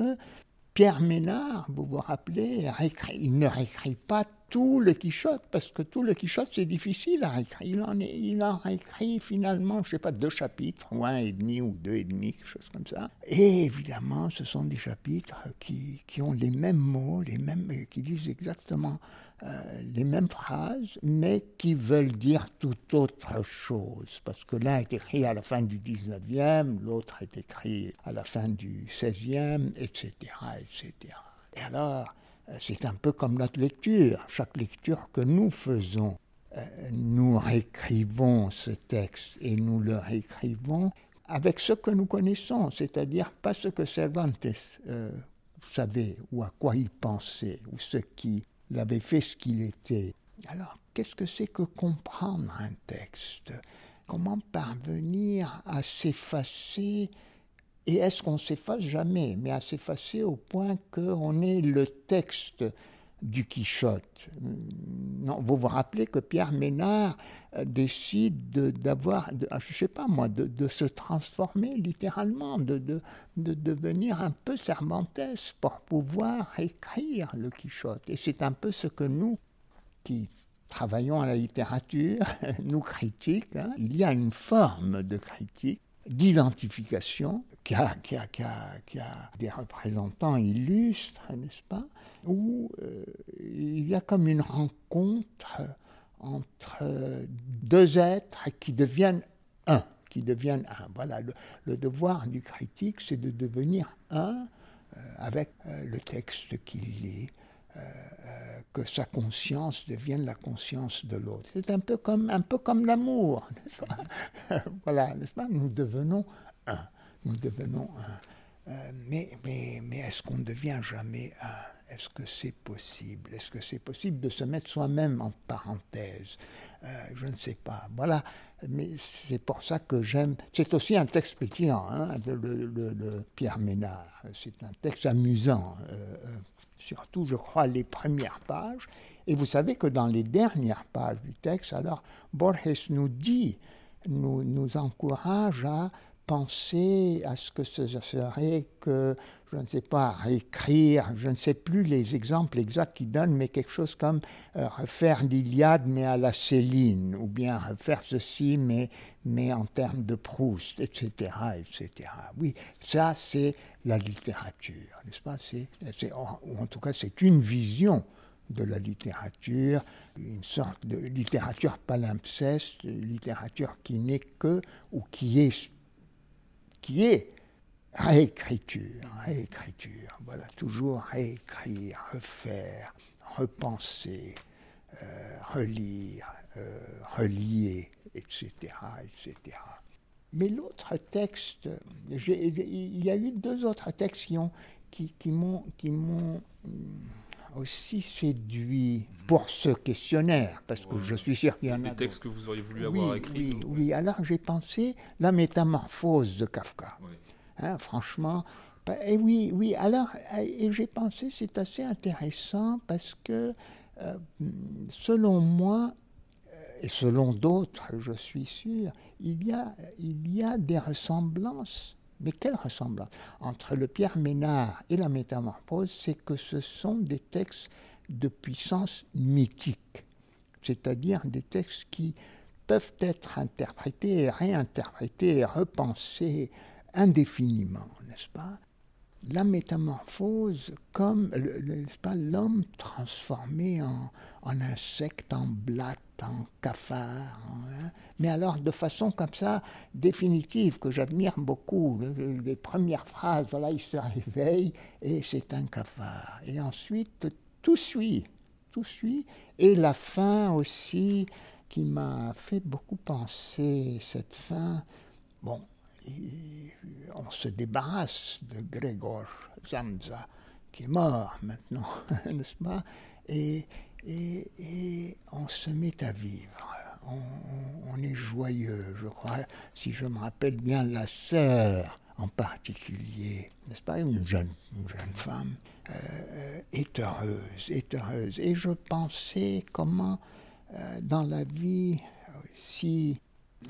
Pierre Ménard, vous vous rappelez, il ne réécrit pas tout le Quichotte, parce que tout le Quichotte, c'est difficile à réécrire. Il en, est, il en réécrit finalement, je ne sais pas, deux chapitres, ou un et demi, ou deux et demi, quelque chose comme ça. Et évidemment, ce sont des chapitres qui, qui ont les mêmes mots, les mêmes, qui disent exactement euh, les mêmes phrases, mais qui veulent dire tout autre chose. Parce que l'un est écrit à la fin du 19e, l'autre est écrit à la fin du 16e, etc. etc. Et alors, euh, c'est un peu comme notre lecture. Chaque lecture que nous faisons, euh, nous réécrivons ce texte et nous le réécrivons avec ce que nous connaissons, c'est-à-dire pas ce que Cervantes savait ou à quoi il pensait ou ce qui fait ce qu'il était. Alors, qu'est-ce que c'est que comprendre un texte? Comment parvenir à s'effacer? Et est-ce qu'on s'efface jamais Mais à s'effacer au point qu'on est le texte? Du Quichotte. Non, vous vous rappelez que Pierre Ménard euh, décide d'avoir, ah, je sais pas moi, de, se transformer littéralement, de, de, devenir un peu Cervantes pour pouvoir écrire le Quichotte. Et c'est un peu ce que nous, qui travaillons à la littérature, nous critiques, hein. il y a une forme de critique d'identification qui a, qui, a, qui, a, qui a, des représentants illustres, n'est-ce pas? Où euh, il y a comme une rencontre entre deux êtres qui deviennent un, qui deviennent un. Voilà, le, devoir du critique, c'est de devenir un euh, avec euh, le texte qu'il lit, que sa conscience devienne la conscience de l'autre. C'est un peu comme, un peu comme l'amour, n'est-ce pas? Voilà, n'est-ce pas? Nous devenons un. Nous devenons un. Mais mais, mais est-ce qu'on ne devient jamais un? Est-ce que c'est possible? Est-ce que c'est possible de se mettre soi-même en parenthèse? Euh, Je ne sais pas. Voilà. Mais c'est pour ça que j'aime. C'est aussi un texte pétillant, hein, de, Pierre Ménard. C'est un texte amusant. Euh, euh, surtout, je crois, les premières pages. Et vous savez que dans les dernières pages du texte, alors, Borges nous dit, nous, nous encourage à penser à ce que ce serait que, je ne sais pas, écrire, je ne sais plus les exemples exacts qu'il donne, mais quelque chose comme euh, refaire l'Iliade mais à la Céline, ou bien refaire ceci mais, mais en termes de Proust, etc., etc. Oui, ça c'est la littérature, n'est-ce pas? C'est, en tout cas c'est une vision de la littérature, une sorte de littérature palimpseste, littérature qui n'est que, ou qui est qui est réécriture, réécriture, voilà, toujours réécrire, refaire, repenser, euh, relire, euh, relier, etc., etc. Mais l'autre texte, il y a eu deux autres textes qui, ont, qui, qui m'ont aussi séduit pour ce questionnaire, parce que je suis sûr qu'il y en a. Des textes que vous auriez voulu avoir écrits. Oui, oui, alors j'ai pensé la métamorphose de Kafka. Hein, franchement. Et oui, oui, alors, et j'ai pensé, c'est assez intéressant parce que, euh, selon moi, euh, et selon d'autres, je suis sûr, il y a, il y a des ressemblances mais quelle ressemblance entre le Pierre Ménard et la Métamorphose, c'est que ce sont des textes de puissance mythique, c'est-à-dire des textes qui peuvent être interprétés réinterprétés repensés indéfiniment, n'est-ce pas? La métamorphose comme, l'homme transformé en, insecte, en blatte, en cafard, hein. mais alors de façon comme ça définitive que j'admire beaucoup. Les premières phrases, voilà, il se réveille et c'est un cafard. Et ensuite tout suit, tout suit, et la fin aussi qui m'a fait beaucoup penser cette fin. Bon, on se débarrasse de Grégor Zamza qui est mort maintenant, n'est-ce pas? Et, et, on se met à vivre. On, est joyeux, je crois, si je me rappelle bien, la sœur en particulier, n'est-ce pas, une jeune, une jeune femme, euh, est heureuse, est heureuse. Et je pensais comment, euh, dans la vie, si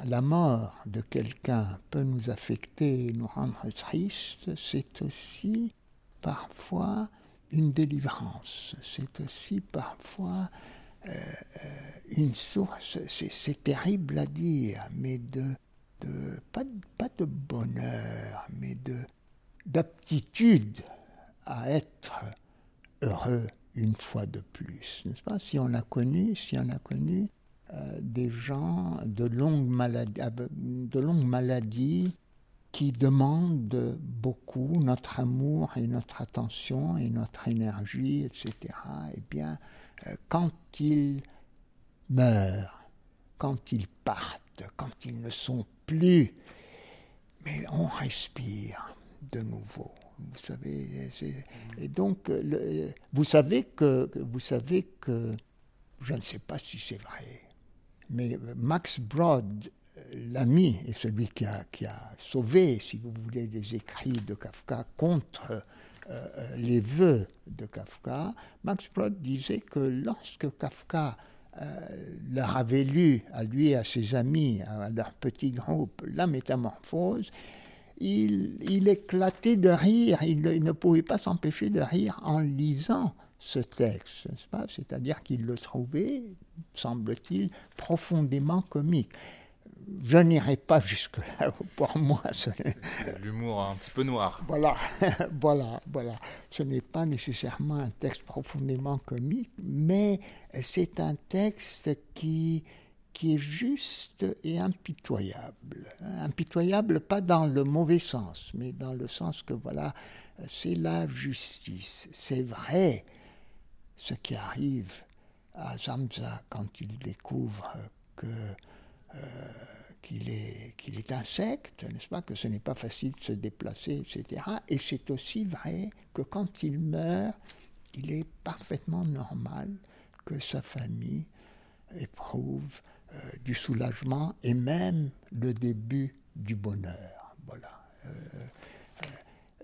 la mort de quelqu'un peut nous affecter et nous rendre tristes, c'est aussi parfois une délivrance, c'est aussi parfois euh, euh, une source, c'est terrible à dire, mais de, pas, de bonheur, mais de d'aptitude à être heureux une fois de plus, n'est-ce pas? Si on a connu, si on a connu des gens de longues maladies, de longues maladies qui demande beaucoup notre amour et notre attention et notre énergie, etc., eh bien, euh, quand ils meurent, quand ils partent, quand ils ne sont plus, mais on respire de nouveau. Vous savez, et donc, vous savez que, vous savez que, je ne sais pas si c'est vrai, mais Max Brod l'ami et celui qui a, qui a, sauvé, si vous voulez, les écrits de Kafka contre euh, euh, les vœux de Kafka, Max Brod disait que lorsque Kafka euh, leur avait lu, à lui et à ses amis, à leur petit groupe, La Métamorphose, il, il éclatait de rire, il, il ne pouvait pas s'empêcher de rire en lisant ce texte, C'est-à-dire qu'il le trouvait, semble-t-il, profondément comique je n'irai pas jusque-là. Pour moi, c'est l'humour un petit peu noir. Voilà, voilà, voilà. Ce n'est pas nécessairement un texte profondément comique, mais c'est un texte qui qui est juste et impitoyable. Impitoyable pas dans le mauvais sens, mais dans le sens que voilà, c'est la justice. C'est vrai ce qui arrive à Zamza quand il découvre que euh, qu'il est, qu'il est insecte, n'est-ce pas, que ce n'est pas facile de se déplacer, etc. Et c'est aussi vrai que quand il meurt, il est parfaitement normal que sa famille éprouve euh, du soulagement et même le début du bonheur. Voilà. Euh,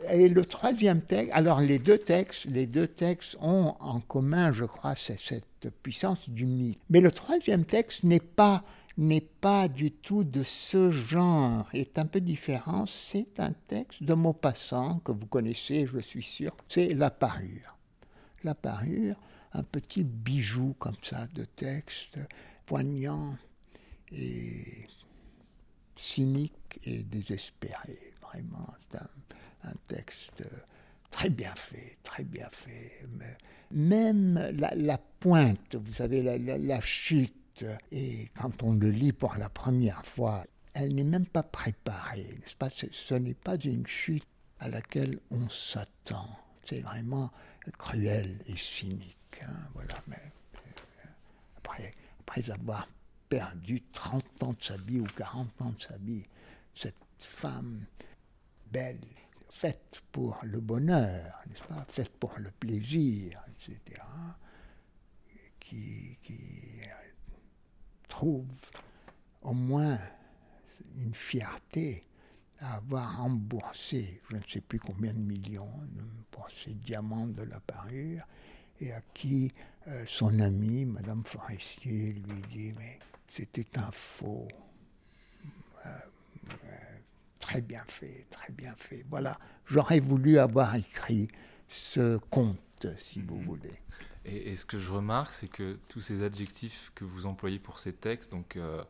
et le troisième texte, alors les deux textes, les deux textes ont en commun, je crois, cette puissance du mythe. Mais le troisième texte n'est pas n'est pas du tout de ce genre, est un peu différent. C'est un texte de Maupassant que vous connaissez, je suis sûr. C'est La Parure. La Parure, un petit bijou comme ça de texte, poignant et cynique et désespéré. Vraiment, un, texte très bien fait, très bien fait. même la, pointe, vous savez, la chute et quand on le lit pour la première fois, elle n'est même pas préparée, n'est-ce pas? Ce n'est pas une chute à laquelle on s'attend. C'est vraiment cruel et cynique. Hein, voilà. Mais euh, après avoir perdu 30 ans de sa vie ou 40 ans de sa vie, cette femme belle, faite pour le bonheur, n'est-ce pas Faite pour le plaisir, etc. Qui, trouve au moins une fierté à avoir remboursé je ne sais plus combien de millions pour ces diamants de la parure, et à qui euh, son ami, Madame Forestier, lui dit Mais c'était un faux. Euh, euh, très bien fait, très bien fait. Voilà, j'aurais voulu avoir écrit ce conte, si vous mhm. voulez. Et, ce que je remarque, c'est que tous ces adjectifs que vous employez pour ces textes, donc euh,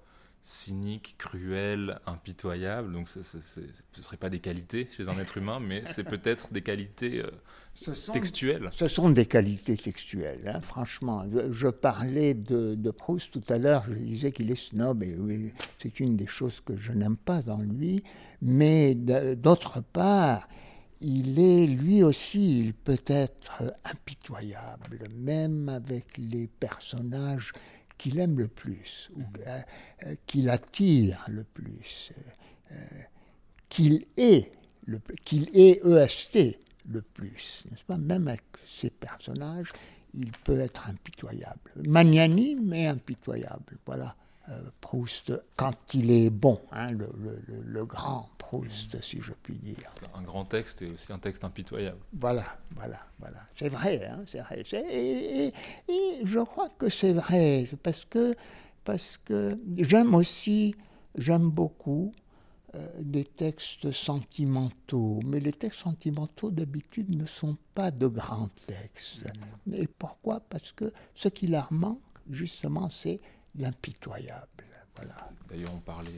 cynique, cruel, impitoyable, donc ce ne seraient pas des qualités chez un être humain, mais c'est peut-être des qualités euh, textuelles. Ce sont des qualités textuelles, hein, franchement. Je, parlais de, de, Proust tout à l'heure, je disais qu'il est snob, et oui, c'est une des choses que je n'aime pas dans lui, mais d'autre part, il est lui aussi, il peut être impitoyable, même avec les personnages qu'il aime le plus, ou mhm. euh, euh, qu'il attire le plus, euh, qu'il est, qu'il est EST le plus, n'est-ce pas? Même avec ces personnages, il peut être impitoyable. Magnanime, mais impitoyable, voilà. Proust, quand il est bon, hein, le, grand Proust, si je puis dire. Un grand texte et aussi un texte impitoyable. Voilà, voilà, voilà. C'est vrai, hein, c'est vrai. Et, je crois que c'est vrai, parce que, parce que j'aime aussi, j'aime beaucoup euh, des textes sentimentaux, mais les textes sentimentaux d'habitude ne sont pas de grands textes. Mmh. Et pourquoi? Parce que ce qui leur manque, justement, c'est l'impitoyable. Voilà. D'ailleurs, on parlait,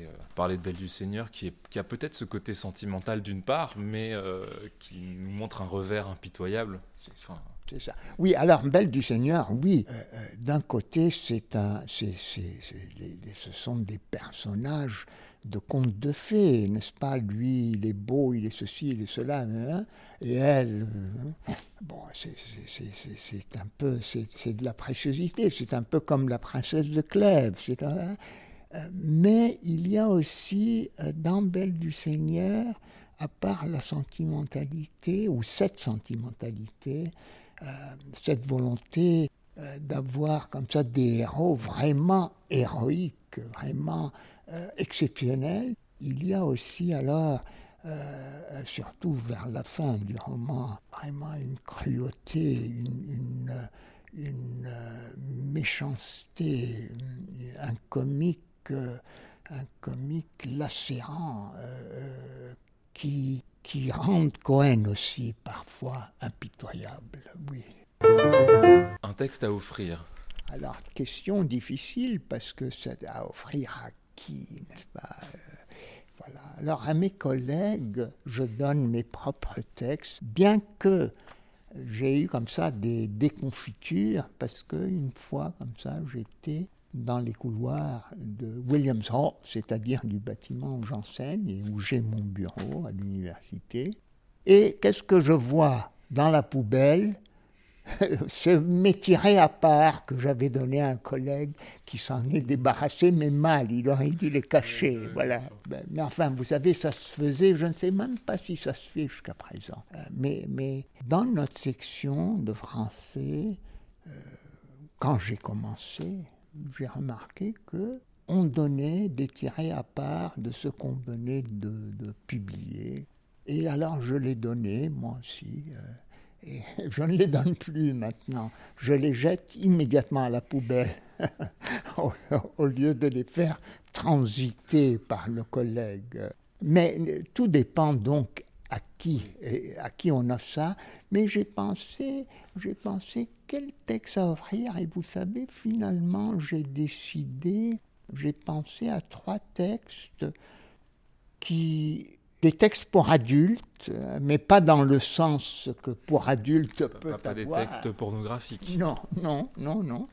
euh, de Belle du Seigneur, qui, a peut-être ce côté sentimental d'une part, mais euh, qui nous montre un revers impitoyable. C'est ça. Oui, alors Belle du Seigneur, oui. Euh, d'un côté, c'est un, ce sont des personnages de contes de fées, n'est-ce pas? Lui, il est beau, il est ceci, il est cela, hein, et elle, euh, bon, c'est un peu, c'est de la préciosité, c'est un peu comme la princesse de Clèves, euh, mais il y a aussi euh, dans Belle du Seigneur, à part la sentimentalité, ou cette sentimentalité, cette volonté d'avoir comme ça des héros vraiment héroïques, vraiment euh, exceptionnel. Il y a aussi alors, euh, surtout vers la fin du roman, vraiment une cruauté, une, une, euh, méchanceté, un comique, un comique lacérant qui, qui rend Cohen aussi parfois impitoyable. Oui. Un texte à offrir. Alors, question difficile parce que c'est à offrir à qui, n'est-ce pas euh, voilà. Alors à mes collègues, je donne mes propres textes, bien que j'ai eu comme ça des déconfitures, parce qu'une fois, comme ça, j'étais dans les couloirs de Williams Hall, c'est-à-dire du bâtiment où j'enseigne et où j'ai mon bureau à l'université. Et qu'est-ce que je vois dans la poubelle? ce m'étirait à part que j'avais donné à un collègue qui s'en est débarrassé, mais mal, il aurait dû les cacher. voilà. Ben, mais enfin, vous savez, ça se faisait, je ne sais même pas si ça se fait jusqu'à présent. Euh, mais, mais dans notre section de français, euh, quand j'ai commencé, j'ai remarqué que on donnait des tirés à part de ce qu'on venait de, publier. Et alors je les donnais, moi aussi. Euh, je ne les donne plus maintenant. Je les jette immédiatement à la poubelle au lieu de les faire transiter par le collègue. Mais tout dépend donc à qui, à qui on a ça. Mais j'ai pensé, j'ai pensé quel texte à offrir? Et vous savez, finalement, j'ai décidé, j'ai pensé à trois textes qui des textes pour adultes, mais pas dans le sens que pour adultes peut pas, pas des textes pornographiques. Non, non, non, non.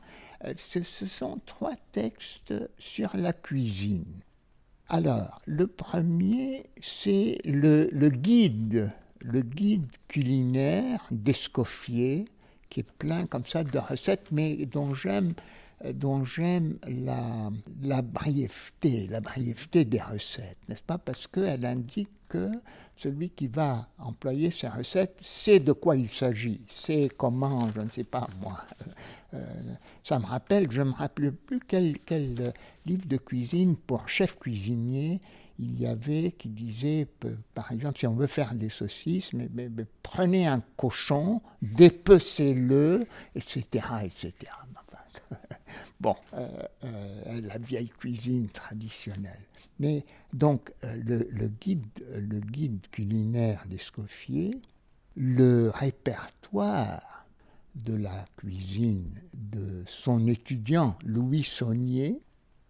Euh, ce, ce, sont trois textes sur la cuisine. Alors, le premier, c'est le, le, guide, le guide culinaire d'Escoffier, qui est plein comme ça de recettes, mais dont j'aime dont j'aime la, brièveté, la brièveté des recettes, n'est-ce pas? Parce qu'elle indique que celui qui va employer ces recettes sait de quoi il s'agit, sait comment, je ne sais pas moi. Euh, ça me rappelle, je ne me rappelle plus quel, quel livre de cuisine pour chef cuisinier il y avait qui disait, par exemple, si on veut faire des saucisses, prenez un cochon, dépecez-le, etc., etc. bon, euh, euh, la vieille cuisine traditionnelle. Mais donc, euh, le, guide, le guide culinaire d'Escoffier, le répertoire de la cuisine de son étudiant Louis Saunier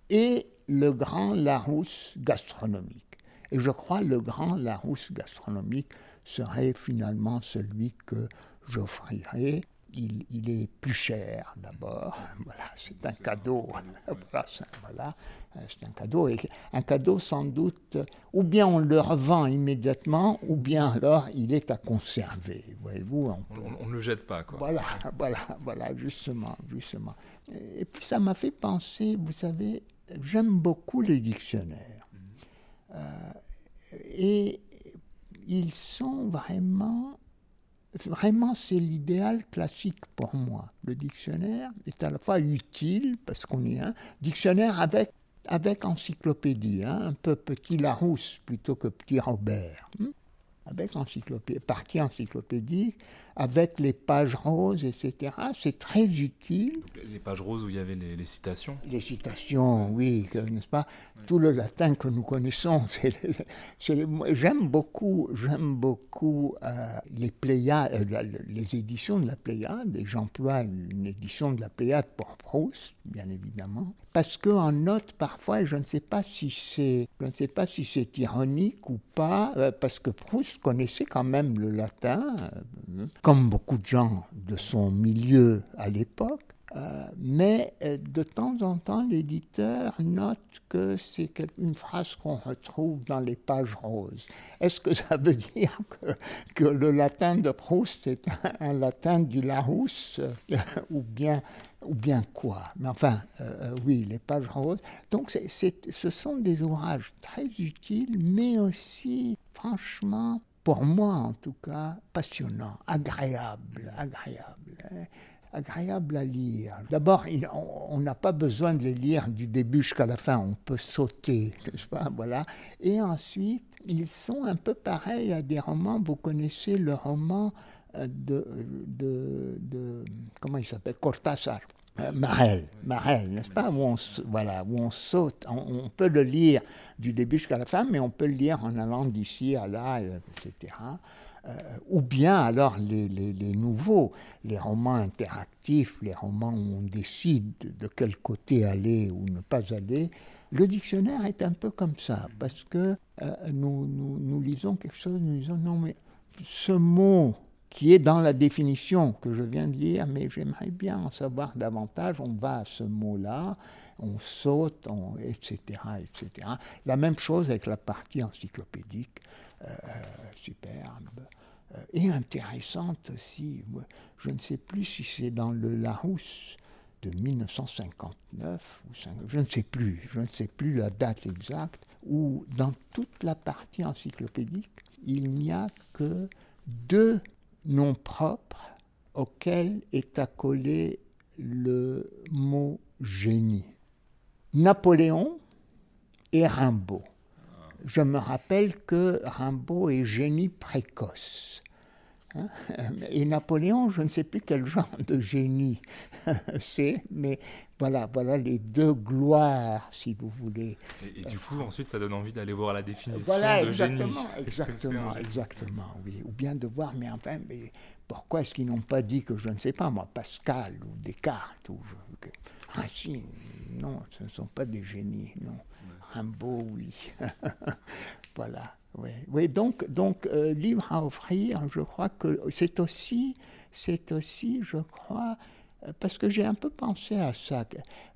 et le grand Larousse gastronomique. Et je crois le grand Larousse gastronomique serait finalement celui que j'offrirai il, est plus cher d'abord. Voilà, c'est un cadeau. Voilà, c'est un cadeau. Et un cadeau sans doute, ou bien on le revend immédiatement, ou bien alors il est à conserver. Voyez-vous. On ne le jette pas. Quoi. Voilà, voilà, voilà, justement, justement. Et puis ça m'a fait penser, vous savez, j'aime beaucoup les dictionnaires. Mm-hmm. Euh, et ils sont vraiment Vraiment, c'est l'idéal classique pour moi. Le dictionnaire est à la fois utile, parce qu'on est un dictionnaire avec, avec encyclopédie, hein, un peu petit Larousse plutôt que petit Robert. Hmm avec encyclopédie, partie encyclopédique, avec les pages roses, etc. C'est très utile. Les pages roses où il y avait les, citations Les citations, oui, n'est-ce pas? Tout le latin que nous connaissons. j'aime beaucoup, j'aime beaucoup euh, les Pléiades, euh, les éditions de la Pléiade, et j'emploie une édition de la Pléiade pour Proust, bien évidemment, parce qu'en note parfois, je ne sais pas si c'est, je ne sais pas si c'est ironique ou pas, euh, parce que Proust connaissait quand même le latin, euh, comme beaucoup de gens de son milieu à l'époque. Euh, mais de temps en temps, l'éditeur note que c'est une phrase qu'on retrouve dans les pages roses. Est-ce que ça veut dire que, le latin de Proust est un latin du Larousse ou bien ou bien quoi? Mais enfin, euh, euh, oui, les pages roses. Donc ce sont des ouvrages très utiles, mais aussi, franchement, pour moi en tout cas, passionnants, agréables, agréables. Hein, agréables à lire. D'abord, on n'a pas besoin de les lire du début jusqu'à la fin, on peut sauter, n'est-ce pas Voilà. Et ensuite, ils sont un peu pareils à des romans. Vous connaissez le roman de, de, de comment il s'appelle Cortázar. Euh, Marel, n'est-ce pas où on, voilà, où on saute, on, peut le lire du début jusqu'à la fin, mais on peut le lire en allant d'ici à là, etc. Euh, ou bien alors les, nouveaux, les romans interactifs, les romans où on décide de quel côté aller ou ne pas aller. Le dictionnaire est un peu comme ça, parce que euh, nous, nous, nous lisons quelque chose, nous disons non mais ce mot qui est dans la définition que je viens de lire, mais j'aimerais bien en savoir davantage. On va à ce mot-là, on saute, etc., etc. La même chose avec la partie encyclopédique, euh, superbe euh, et intéressante aussi. Je ne sais plus si c'est dans le Larousse de 1959 ou je ne sais plus, je ne sais plus la date exacte, où dans toute la partie encyclopédique, il n'y a que deux nom propre auquel est accolé le mot génie. Napoléon et Rimbaud. Je me rappelle que Rimbaud est génie précoce. Hein? Et Napoléon, je ne sais plus quel genre de génie c'est, mais voilà, voilà les deux gloires, si vous voulez. Et, du coup, ensuite, ça donne envie d'aller voir la définition voilà, de exactement, génie. Exactement, exactement, oui. Ou bien de voir, mais enfin, mais pourquoi est-ce qu'ils n'ont pas dit que je ne sais pas, moi, Pascal ou Descartes ou Racine? Non, ce ne sont pas des génies, non. Rimbaud, oui. voilà. Oui, donc, donc euh, livre à offrir, je crois que c'est aussi, c'est aussi, je crois, euh, parce que j'ai un peu pensé à ça.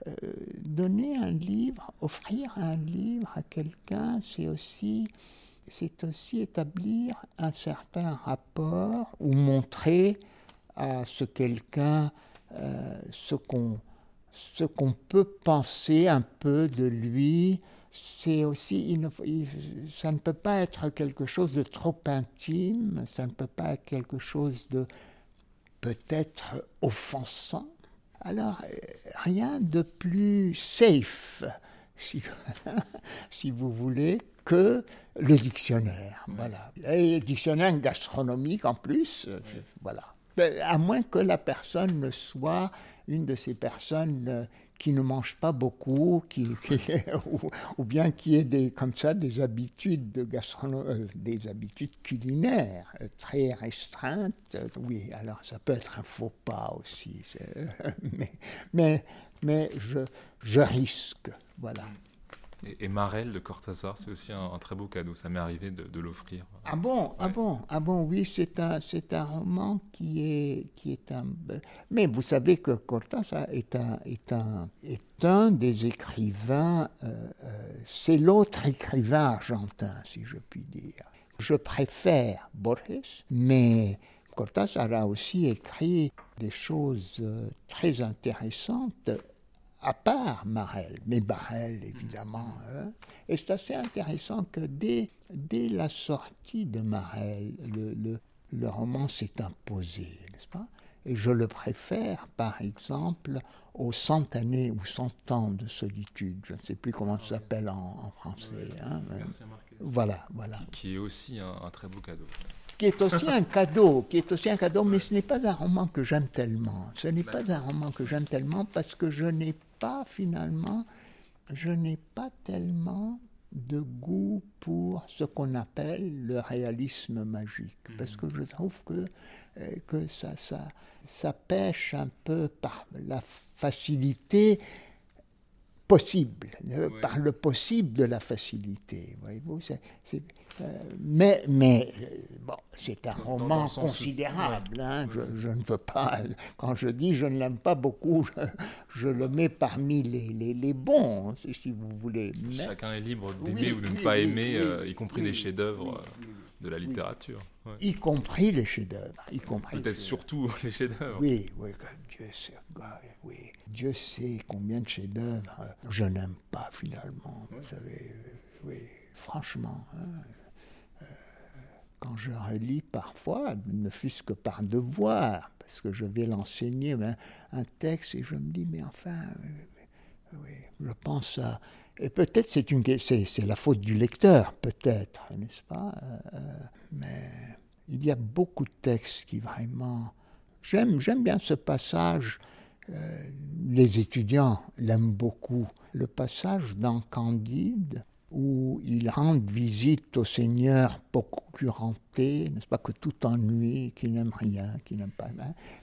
Euh, donner un livre, offrir un livre à quelqu'un, c'est aussi, c'est aussi établir un certain rapport ou montrer à ce quelqu'un ce qu'on ce qu'on peut penser un peu de lui c'est aussi, ça ne peut pas être quelque chose de trop intime, ça ne peut pas être quelque chose de peut-être offensant. Alors, rien de plus safe, si, si vous voulez, que le dictionnaire. Voilà. Et dictionnaire gastronomique en plus, voilà. À moins que la personne ne soit une de ces personnes euh, qui ne mange pas beaucoup, qui, ou, bien qui ait des, comme ça des habitudes de euh, des habitudes culinaires euh, très restreintes. Oui, alors ça peut être un faux pas aussi, mais, mais, mais je, je risque, voilà. Et, Marel de Cortázar, c'est aussi un, très beau cadeau. Ça m'est arrivé de, l'offrir. Ah bon, ah bon, ah bon, oui, c'est un, c'est un roman qui est, qui est un. Mais vous savez que Cortázar est un, est un, est un des écrivains. Euh, euh, c'est l'autre écrivain argentin, si je puis dire. Je préfère Borges, mais Cortázar a aussi écrit des choses euh, très intéressantes à part Marel, mais Marel évidemment. Hein. Et c'est assez intéressant que dès, dès la sortie de Marel, le, le, roman s'est imposé, n'est-ce pas? Et je le préfère, par exemple, aux cent années ou cent ans de solitude. Je ne sais plus comment ça s'appelle en, français. Hein, voilà, voilà. Qui est aussi un très beau cadeau qui est aussi un cadeau, qui est aussi un cadeau, mais ce n'est pas un roman que j'aime tellement. Ce n'est pas un roman que j'aime tellement parce que je n'ai pas finalement, je n'ai pas tellement de goût pour ce qu'on appelle le réalisme magique, parce que je trouve que, euh, que ça, ça, ça pêche un peu par la facilité possible, euh, par le possible de la facilité. Voyez-vous, euh, mais mais euh, bon, c'est un roman considérable. Hein, je, ne veux pas, quand je dis je ne l'aime pas beaucoup, je, le mets parmi les, les, les bons, si vous voulez. Chacun est libre d'aimer ou de ne pas aimer, y compris les chefs-d'œuvre de la littérature. Y compris les chefs-d'œuvre. Y compris. Peut-être surtout les chefs-d'œuvre. Oui, oui, Dieu sait, oui. Dieu sait combien de chefs-d'œuvre euh, je n'aime pas finalement. Vous savez, euh, oui, franchement. Hein, euh, quand je relis parfois, ne fût-ce que par devoir, parce que je vais l'enseigner, ben, un texte et je me dis, mais enfin, oui, je pense à et peut-être c'est une c'est la faute du lecteur, peut-être, n'est-ce pas euh, Mais il y a beaucoup de textes qui vraiment j'aime j'aime bien ce passage. Euh, les étudiants l'aiment beaucoup. Le passage dans Candide où il rend visite au Seigneur procuranté, n'est-ce pas, que tout ennui, qui n'aime rien, qui n'aime pas,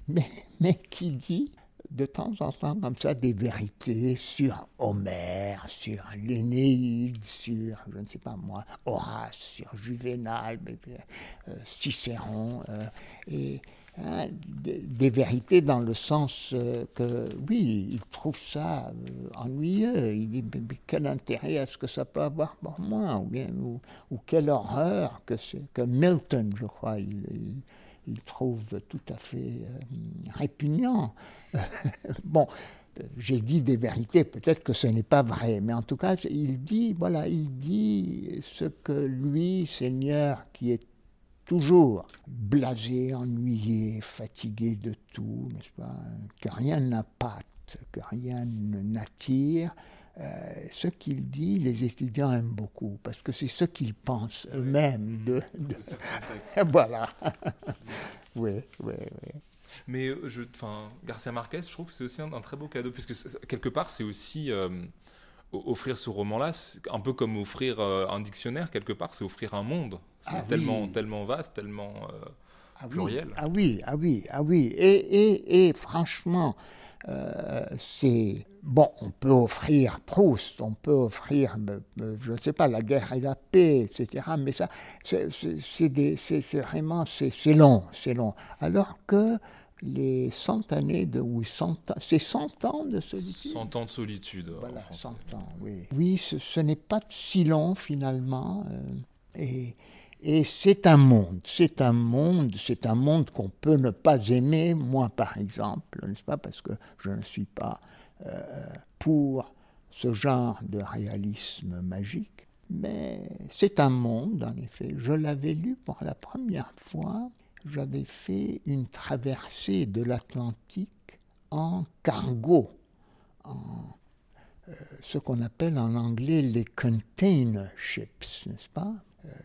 mais, mais qui dit de temps en temps comme ça des vérités sur Homère, sur l'Énéide, sur, je ne sais pas moi, Horace, sur Juvénal, euh, Cicéron, euh, et hein, des, vérités dans le sens euh, que, oui, il trouve ça ennuyeux, il dit, mais, quel intérêt est-ce que ça peut avoir pour moi, ou bien, ou, quelle horreur que, que Milton, je crois, il trouve tout à fait euh, répugnant. bon, j'ai dit des vérités, peut-être que ce n'est pas vrai, mais en tout cas, il dit, voilà, il dit ce que lui, Seigneur, qui est toujours blasé, ennuyé, fatigué de tout, n'est-ce pas, que rien n'appâte, que rien n'attire, euh, ce qu'il dit, les étudiants aiment beaucoup, parce que c'est ce qu'ils pensent eux-mêmes de, voilà. oui, oui, oui. Mais euh, je, enfin, Garcia Marquez, je trouve que c'est aussi un, très beau cadeau, puisque quelque part, c'est aussi euh, offrir ce roman-là, un peu comme offrir euh, un dictionnaire, quelque part, c'est offrir un monde. C'est ah tellement, tellement vaste, tellement ah pluriel. Ah oui, ah oui, ah oui. Et, et, et franchement, c'est bon, on peut offrir Proust, on peut offrir, je ne sais pas, la guerre et la paix, etc. Mais ça, c'est vraiment, c'est long, c'est long. Alors que les cent années de, oui, c'est 100 ans de solitude. 100 ans de solitude voilà, en français. 100 ans, oui. Oui, ce, n'est pas si long finalement. Euh, et, et c'est un monde, c'est un monde, c'est un monde qu'on peut ne pas aimer, moi par exemple, n'est-ce pas, parce que je ne suis pas euh, pour ce genre de réalisme magique. Mais c'est un monde, en effet. Je l'avais lu pour la première fois j'avais fait une traversée de l'Atlantique en cargo, en euh, ce qu'on appelle en anglais les container ships, n'est-ce pas?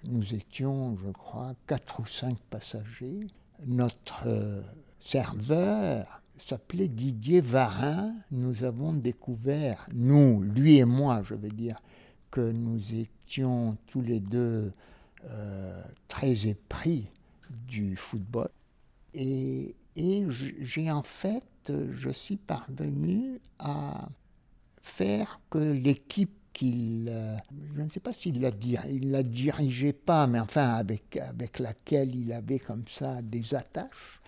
Nous étions, je crois, quatre ou cinq passagers. Notre euh, serveur s'appelait Didier Varin. Nous avons découvert, nous, lui et moi, je veux dire, que nous étions tous les deux très épris du football. Et, et j'ai en fait, je suis parvenu à faire que l'équipe qu'il, euh, je ne sais pas s'il la, il la dirigeait pas, mais enfin avec, avec laquelle il avait comme ça des attaches,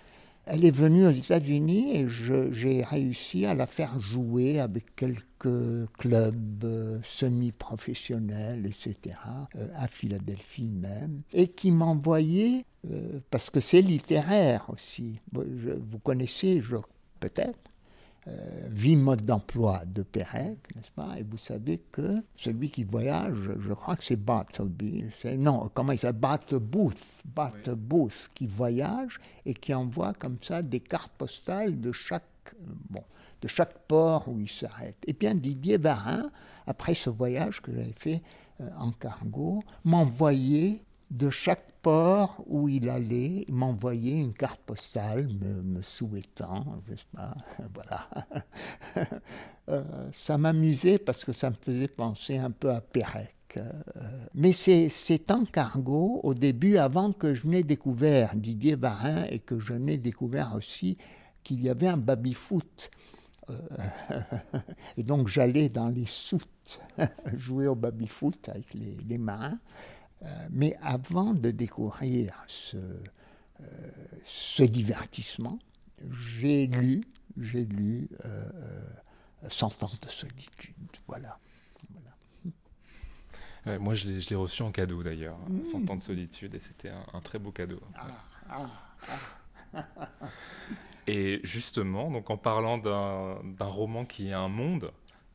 elle est venue aux États-Unis et j'ai réussi à la faire jouer avec quelques clubs euh, semi-professionnels, etc., euh, à Philadelphie même, et qui m'envoyait, parce que c'est littéraire aussi, vous connaissez peut-être, euh, vie mode d'emploi de Pérec, n'est-ce pas? Et vous savez que celui qui voyage, je crois que c'est Bartleby, non, comment il s'appelle? Bartlebooth, Bartlebooth, qui voyage et qui envoie comme ça des cartes postales de chaque, bon, de chaque port où il s'arrête. Et bien Didier Varin, après ce voyage que j'avais fait euh, en cargo, m'envoyait de chaque port où il allait, il m'envoyait une carte postale me, souhaitant, je sais pas, voilà. Euh, ça m'amusait parce que ça me faisait penser un peu à Pérec. Euh, mais c'est en cargo, au début, avant que je n'ai découvert Didier Varin et que je n'ai découvert aussi qu'il y avait un baby-foot. Euh, et donc j'allais dans les soutes jouer au baby-foot avec les, les marins. Euh, mais avant de découvrir ce, euh, ce divertissement, j'ai lu, j'ai lu euh, Cent ans de solitude. Voilà. moi, je l'ai reçu en cadeau d'ailleurs, mmh. Cent ans de solitude, et c'était un, très beau cadeau. Ah, ah, ah. et justement, donc en parlant d'un roman qui est un monde,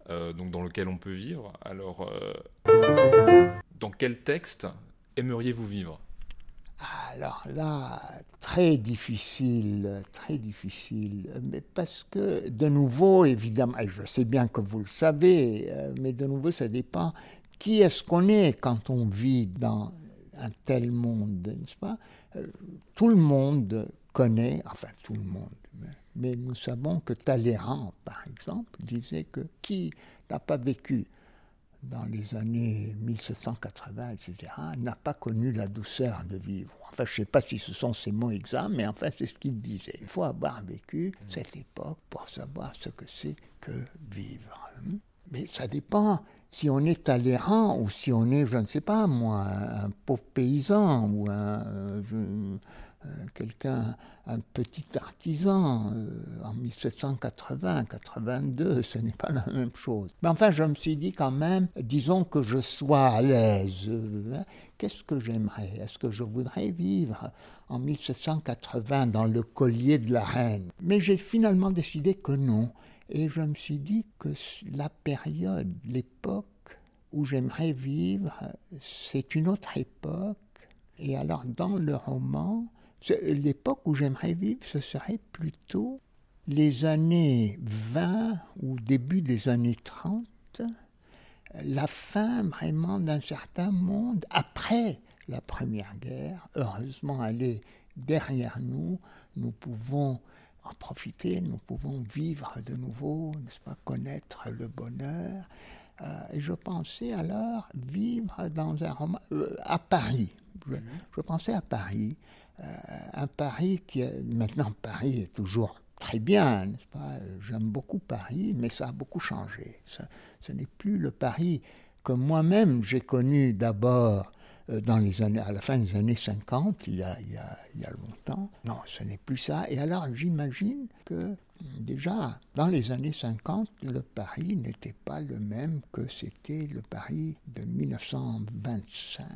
donc dans lequel on peut vivre, alors dans quel texte aimeriez-vous vivre? Alors là, très difficile, très difficile, mais parce que de nouveau, évidemment, et je sais bien que vous le savez, euh, mais de nouveau, ça dépend qui est-ce qu'on est quand on vit dans un tel monde, n'est-ce pas? Euh, Tout le monde connaît, enfin tout le monde, mais nous savons que Talleyrand, par exemple, disait que qui n'a pas vécu dans les années 1780, etc., n'a pas connu la douceur de vivre. Enfin, je ne sais pas si ce sont ces mots exacts, mais enfin, c'est ce qu'il disait. Il faut avoir vécu cette époque pour savoir ce que c'est que vivre. Mais ça dépend si on est Talleyrand ou si on est, je ne sais pas moi, un pauvre paysan ou un, euh, quelqu'un, un petit artisan euh, en 1780-82, ce n'est pas la même chose. Mais enfin, je me suis dit quand même, disons que je sois à l'aise. Hein, qu'est-ce que j'aimerais? Est-ce que je voudrais vivre en 1780 dans le collier de la reine? Mais j'ai finalement décidé que non. Et je me suis dit que la période, l'époque où j'aimerais vivre, c'est une autre époque. Et alors, dans le roman, L'époque où j'aimerais vivre, ce serait plutôt les années 20 ou début des années 30, la fin vraiment d'un certain monde après la Première Guerre. Heureusement, elle est derrière nous, nous pouvons en profiter, nous pouvons vivre de nouveau, n'est-ce pas, connaître le bonheur. Euh, et je pensais alors vivre dans un roman euh, à Paris. Je, je, pensais à Paris, un Paris qui, maintenant Paris est toujours très bien, n'est-ce pas? J'aime beaucoup Paris, mais ça a beaucoup changé. ce n'est plus le Paris que moi-même j'ai connu d'abord euh, dans les années, à la fin des années 50, il y a, il y a, il y a longtemps. Non, ce n'est plus ça. Et alors j'imagine que déjà dans les années 50, le Paris n'était pas le même que c'était le Paris de 1925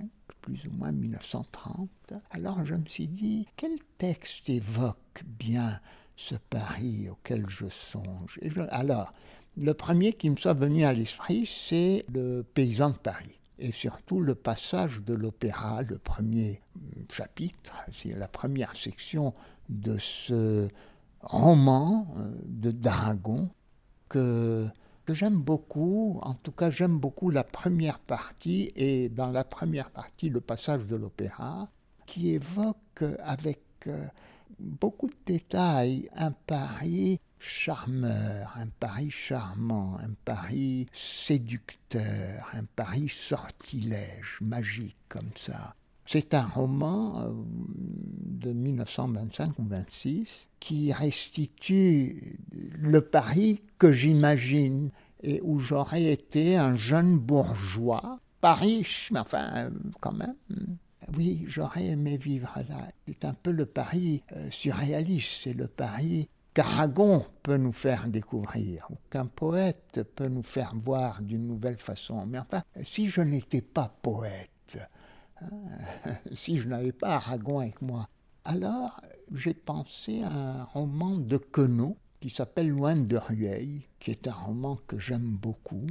plus ou moins 1930. Alors je me suis dit, quel texte évoque bien ce Paris auquel je songe? Alors, le premier qui me soit venu à l'esprit, c'est le paysan de Paris. Et surtout le passage de l'opéra, le premier chapitre, c'est la première section de ce roman euh, de d'Aragon que, que j'aime beaucoup. En tout cas, j'aime beaucoup la première partie et dans la première partie, le passage de l'opéra qui évoque avec euh, beaucoup de détails un Paris charmeur, un Paris charmant, un Paris séducteur, un Paris sortilège, magique comme ça. C'est un roman euh, de 1925 ou 26 qui restitue le Paris que j'imagine et où j'aurais été un jeune bourgeois, pas riche, mais enfin quand même, oui, j'aurais aimé vivre là. C'est un peu le Paris euh, surréaliste, c'est le Paris qu'Aragon peut nous faire découvrir, ou qu'un poète peut nous faire voir d'une nouvelle façon. Mais enfin, si je n'étais pas poète, si je n'avais pas Aragon avec moi, alors j'ai pensé à un roman de Queneau qui s'appelle Loin de Rueil, qui est un roman que j'aime beaucoup,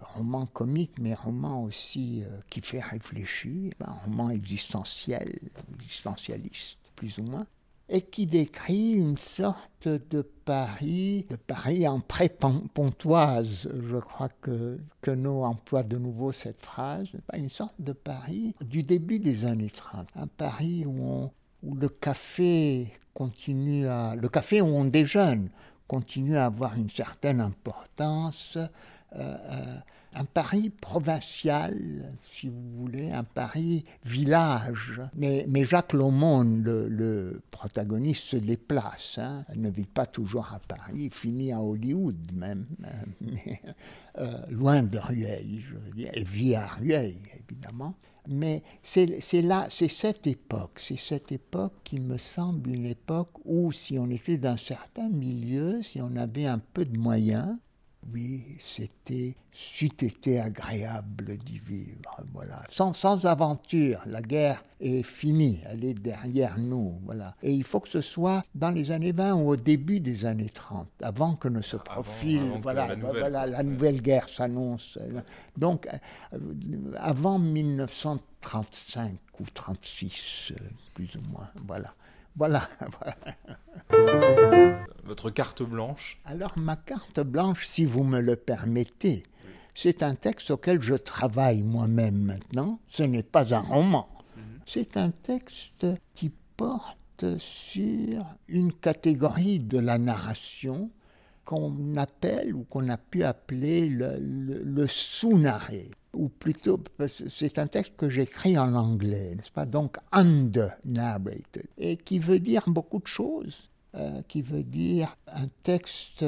roman comique, mais roman aussi euh, qui fait réfléchir, un roman existentiel, existentialiste, plus ou moins, et qui décrit une sorte de Paris, de Paris en pré-pontoise. Je crois que, que nous emploie de nouveau cette phrase, une sorte de Paris du début des années 30, un Paris où, où le café continue à, le café où on déjeune continue à avoir une certaine importance. Euh, euh, un Paris provincial, si vous voulez, un Paris village. Mais, Jacques Lomond, le, protagoniste, se déplace. Hein. Ne vit pas toujours à Paris, finit à Hollywood même, euh, loin de Rueil, je dire, et vit à Rueil, évidemment. Mais c'est là, c'est cette époque, c'est cette époque qui me semble une époque où si on était d'un certain milieu, si on avait un peu de moyens, oui, c'était, c'eût été agréable d'y vivre, voilà. Sans, sans aventure, la guerre est finie, elle est derrière nous, voilà. Et il faut que ce soit dans les années 20 ou au début des années 30, avant que ne se profile, voilà, la nouvelle, voilà, la nouvelle guerre s'annonce. Donc, euh, avant 1935 ou 36, euh, plus ou moins, voilà. Voilà. Votre carte blanche Alors ma carte blanche, si vous me le permettez, c'est un texte auquel je travaille moi-même maintenant. Ce n'est pas un roman. Mhm. C'est un texte qui porte sur une catégorie de la narration qu'on appelle ou qu'on a pu appeler le, le sous-narré ou plutôt, c'est un texte que j'écris en anglais, n'est-ce pas? Donc, under-narrated, et qui veut dire beaucoup de choses, euh, qui veut dire un texte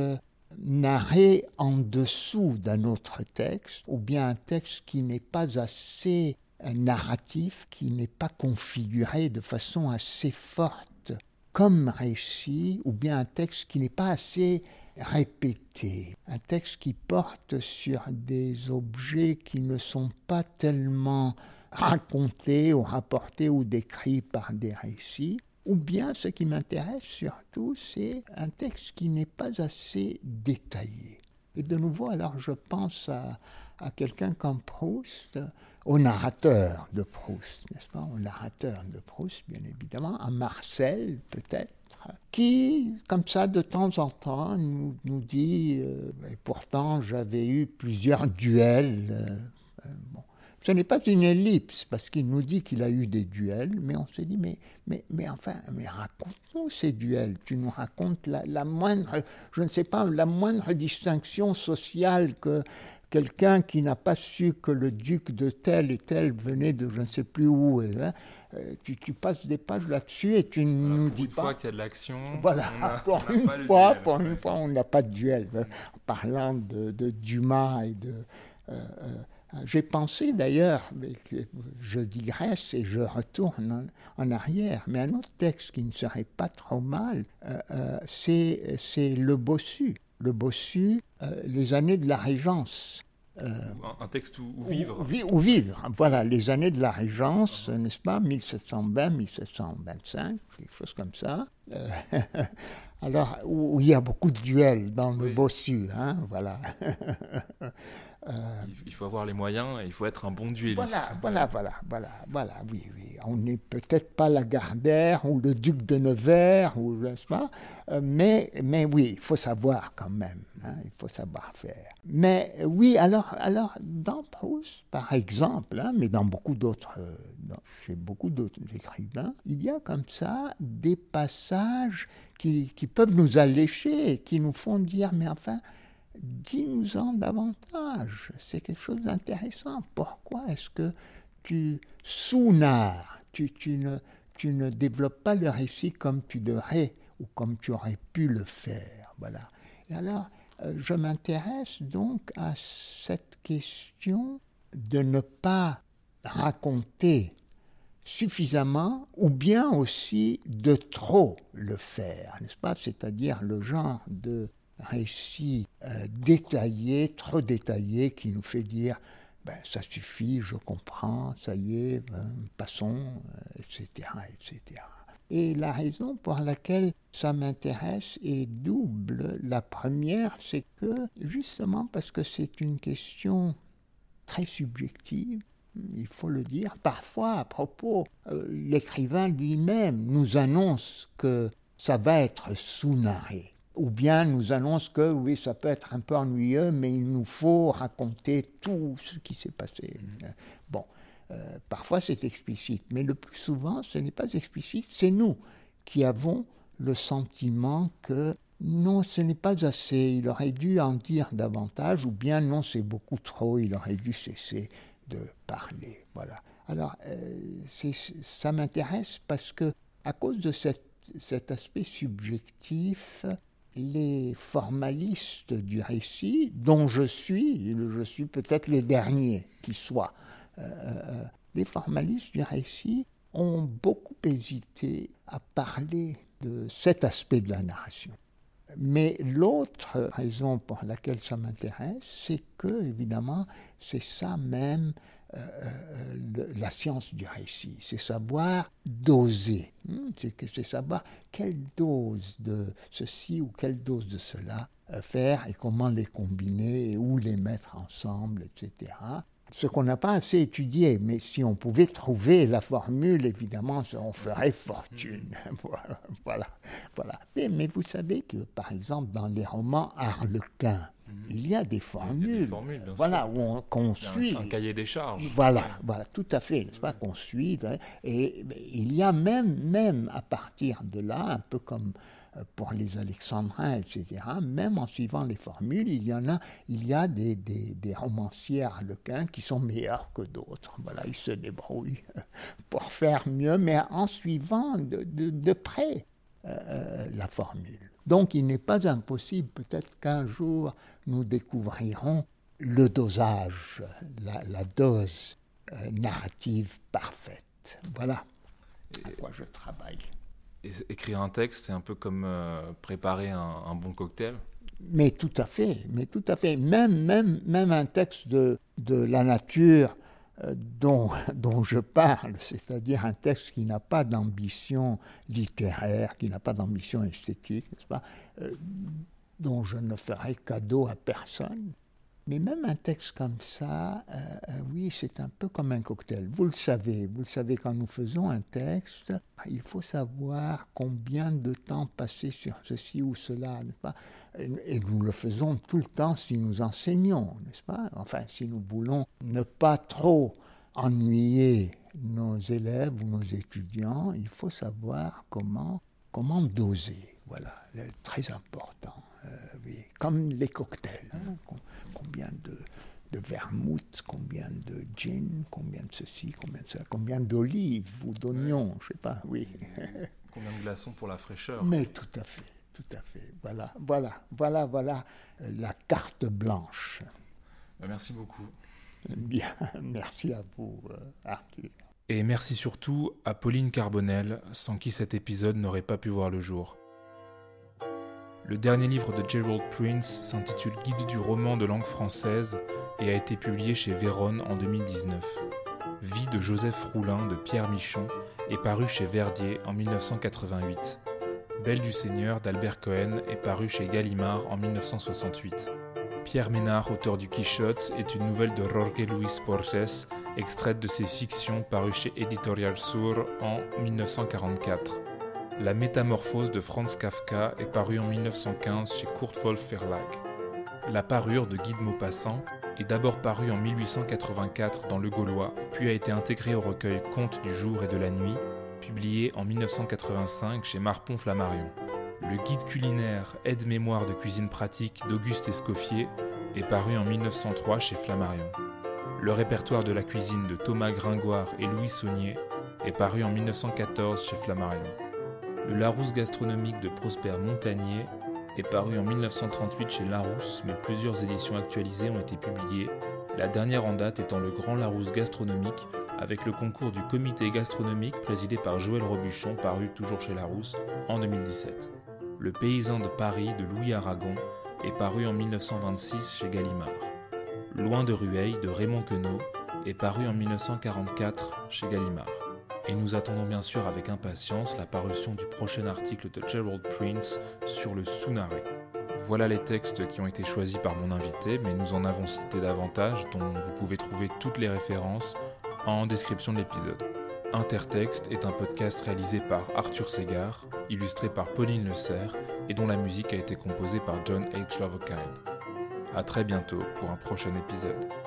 narré en dessous d'un autre texte, ou bien un texte qui n'est pas assez narratif, qui n'est pas configuré de façon assez forte comme récit, ou bien un texte qui n'est pas assez répété, un texte qui porte sur des objets qui ne sont pas tellement racontés ou rapportés ou décrits par des récits, ou bien ce qui m'intéresse surtout, c'est un texte qui n'est pas assez détaillé. Et de nouveau, alors je pense à, quelqu'un comme Proust, au narrateur de Proust, n'est-ce pas Au narrateur de Proust, bien évidemment, à Marcel peut-être, qui, comme ça, de temps en temps, nous, nous dit, euh, et pourtant j'avais eu plusieurs duels. Euh, euh, bon. Ce n'est pas une ellipse, parce qu'il nous dit qu'il a eu des duels, mais on se dit, mais, mais, mais enfin, mais raconte-nous ces duels. Tu nous racontes la, la, moindre, je ne sais pas, la moindre distinction sociale que quelqu'un qui n'a pas su que le duc de tel et tel venait de je ne sais plus où. Hein, euh, tu, tu, passes des pages là-dessus et tu ne nous dis pas. Une fois qu'il y a de l'action. Voilà, pour, une fois, pour une fois, on n'a pas de duel. En parlant de, de Dumas et de. Euh, euh, j'ai pensé d'ailleurs, je digresse et je retourne en, en, arrière, mais un autre texte qui ne serait pas trop mal, euh, euh, c'est Le Bossu. Le Bossu, euh, les années de la Régence. Un, texte où, où vivre. Où, où, vivre, voilà, les années de la Régence, n'est-ce pas, 1720, 1725, quelque chose comme ça. alors, où, il y a beaucoup de duels dans le. Bossu, hein, voilà. Euh, il faut avoir les moyens et il faut être un bon duelliste. Voilà, voilà, voilà, voilà, voilà oui, oui. On n'est peut-être pas Lagardère ou le duc de Nevers, ou n'est-ce pas euh, mais, mais oui, il faut savoir quand même, hein, il faut savoir faire. Mais oui, alors, alors dans Proust, par exemple, hein, mais dans beaucoup d'autres, euh, chez beaucoup d'autres écrivains, il y a comme ça des passages qui, qui peuvent nous allécher, qui nous font dire, mais enfin, dis-nous-en davantage. C'est quelque chose d'intéressant. Pourquoi est-ce que tu sous-narres, tu, tu, ne, tu ne développes pas le récit comme tu devrais ou comme tu aurais pu le faire Voilà. Et alors, euh, je m'intéresse donc à cette question de ne pas raconter suffisamment ou bien aussi de trop le faire, n'est-ce pas? C'est-à-dire le genre de récit euh, détaillé, trop détaillé, qui nous fait dire ben, ça suffit, je comprends, ça y est, ben, passons, euh, etc., etc. Et la raison pour laquelle ça m'intéresse est double. La première, c'est que justement parce que c'est une question très subjective, il faut le dire. Parfois, à propos, euh, l'écrivain lui-même nous annonce que ça va être sous-narré ou bien nous annonce que oui, ça peut être un peu ennuyeux, mais il nous faut raconter tout ce qui s'est passé. Mmh. Bon, euh, parfois c'est explicite, mais le plus souvent ce n'est pas explicite, c'est nous qui avons le sentiment que non, ce n'est pas assez, il aurait dû en dire davantage, ou bien non, c'est beaucoup trop, il aurait dû cesser de parler. Voilà. Alors, euh, ça m'intéresse parce que, à cause de cette, cet aspect subjectif, les formalistes du récit, dont je suis, je suis peut-être les derniers qui soient, euh, euh, les formalistes du récit ont beaucoup hésité à parler de cet aspect de la narration. Mais l'autre raison pour laquelle ça m'intéresse, c'est que, évidemment, c'est ça même euh, euh, la science du récit, c'est savoir doser, hmm, c'est savoir quelle dose de ceci ou quelle dose de cela euh, faire et comment les combiner et où les mettre ensemble, etc. Ce qu'on n'a pas assez étudié, mais si on pouvait trouver la formule, évidemment, on ferait fortune. voilà, voilà, voilà. Mais, mais vous savez que, par exemple, dans les romans Harlequin, il y a des formules, a des formules voilà, où on, qu'on suit. Un, un, cahier des charges. Voilà, voilà, tout à fait, n'est-ce pas, qu'on suit. Et il y a même, même à partir de là, un peu comme pour les alexandrins, etc., même en suivant les formules, il y en a, il y a des, romanciers harlequins qui sont meilleurs que d'autres. Voilà, ils se débrouillent pour faire mieux, mais en suivant de, près euh, la formule. Donc il n'est pas impossible, peut-être qu'un jour, nous découvrirons le dosage, la, dose euh, narrative parfaite. Voilà à quoi je travaille. Écrire un texte, c'est un peu comme euh, préparer un, un, bon cocktail Mais tout à fait, mais tout à fait. Même, même, même un texte de, de la nature euh, dont, dont je parle, c'est-à-dire un texte qui n'a pas d'ambition littéraire, qui n'a pas d'ambition esthétique, n'est-ce pas, euh, dont je ne ferai cadeau à personne, mais même un texte comme ça, euh, euh, oui, c'est un peu comme un cocktail. Vous le savez, vous le savez, quand nous faisons un texte, il faut savoir combien de temps passer sur ceci ou cela, n'est-ce pas? Et, nous le faisons tout le temps si nous enseignons, n'est-ce pas? Enfin, si nous voulons ne pas trop ennuyer nos élèves ou nos étudiants, il faut savoir comment, comment doser. Voilà, très important. Euh, oui. Comme les cocktails. Hein. Combien de, de vermouth, combien de gin, combien de ceci, combien de ça, combien d'olives ou d'oignons, je sais pas, oui. combien de glaçons pour la fraîcheur. Mais tout à fait, tout à fait. Voilà, voilà, voilà, voilà euh, la carte blanche. Bah, merci beaucoup. Bien, merci à vous, euh, Arthur. Et merci surtout à Pauline Carbonel, sans qui cet épisode n'aurait pas pu voir le jour. Le dernier livre de Gerald Prince s'intitule Guide du roman de langue française et a été publié chez Véronne en 2019. Vie de Joseph Roulin de Pierre Michon est paru chez Verdier en 1988. Belle du Seigneur d'Albert Cohen est paru chez Gallimard en 1968. Pierre Ménard, auteur du Quichotte, est une nouvelle de Jorge Luis Borges, extraite de ses fictions parues chez Editorial Sur en 1944. La Métamorphose de Franz Kafka est parue en 1915 chez Kurtwolf Verlag. La parure de Guy de Maupassant est d'abord parue en 1884 dans Le Gaulois, puis a été intégrée au recueil Contes du jour et de la nuit, publié en 1985 chez Marpon Flammarion. Le guide culinaire Aide-mémoire de cuisine pratique d'Auguste Escoffier est paru en 1903 chez Flammarion. Le répertoire de la cuisine de Thomas Gringoire et Louis Saunier est paru en 1914 chez Flammarion. Le Larousse gastronomique de Prosper Montagnier est paru en 1938 chez Larousse, mais plusieurs éditions actualisées ont été publiées, la dernière en date étant le Grand Larousse gastronomique avec le concours du comité gastronomique présidé par Joël Robuchon paru toujours chez Larousse en 2017. Le paysan de Paris de Louis Aragon est paru en 1926 chez Gallimard. Loin de Rueil de Raymond Queneau est paru en 1944 chez Gallimard et nous attendons bien sûr avec impatience la parution du prochain article de Gerald Prince sur le Sunare. Voilà les textes qui ont été choisis par mon invité, mais nous en avons cité davantage, dont vous pouvez trouver toutes les références en description de l'épisode. Intertexte est un podcast réalisé par Arthur Segar, illustré par Pauline Le Serre et dont la musique a été composée par John H. Lovekind. A très bientôt pour un prochain épisode.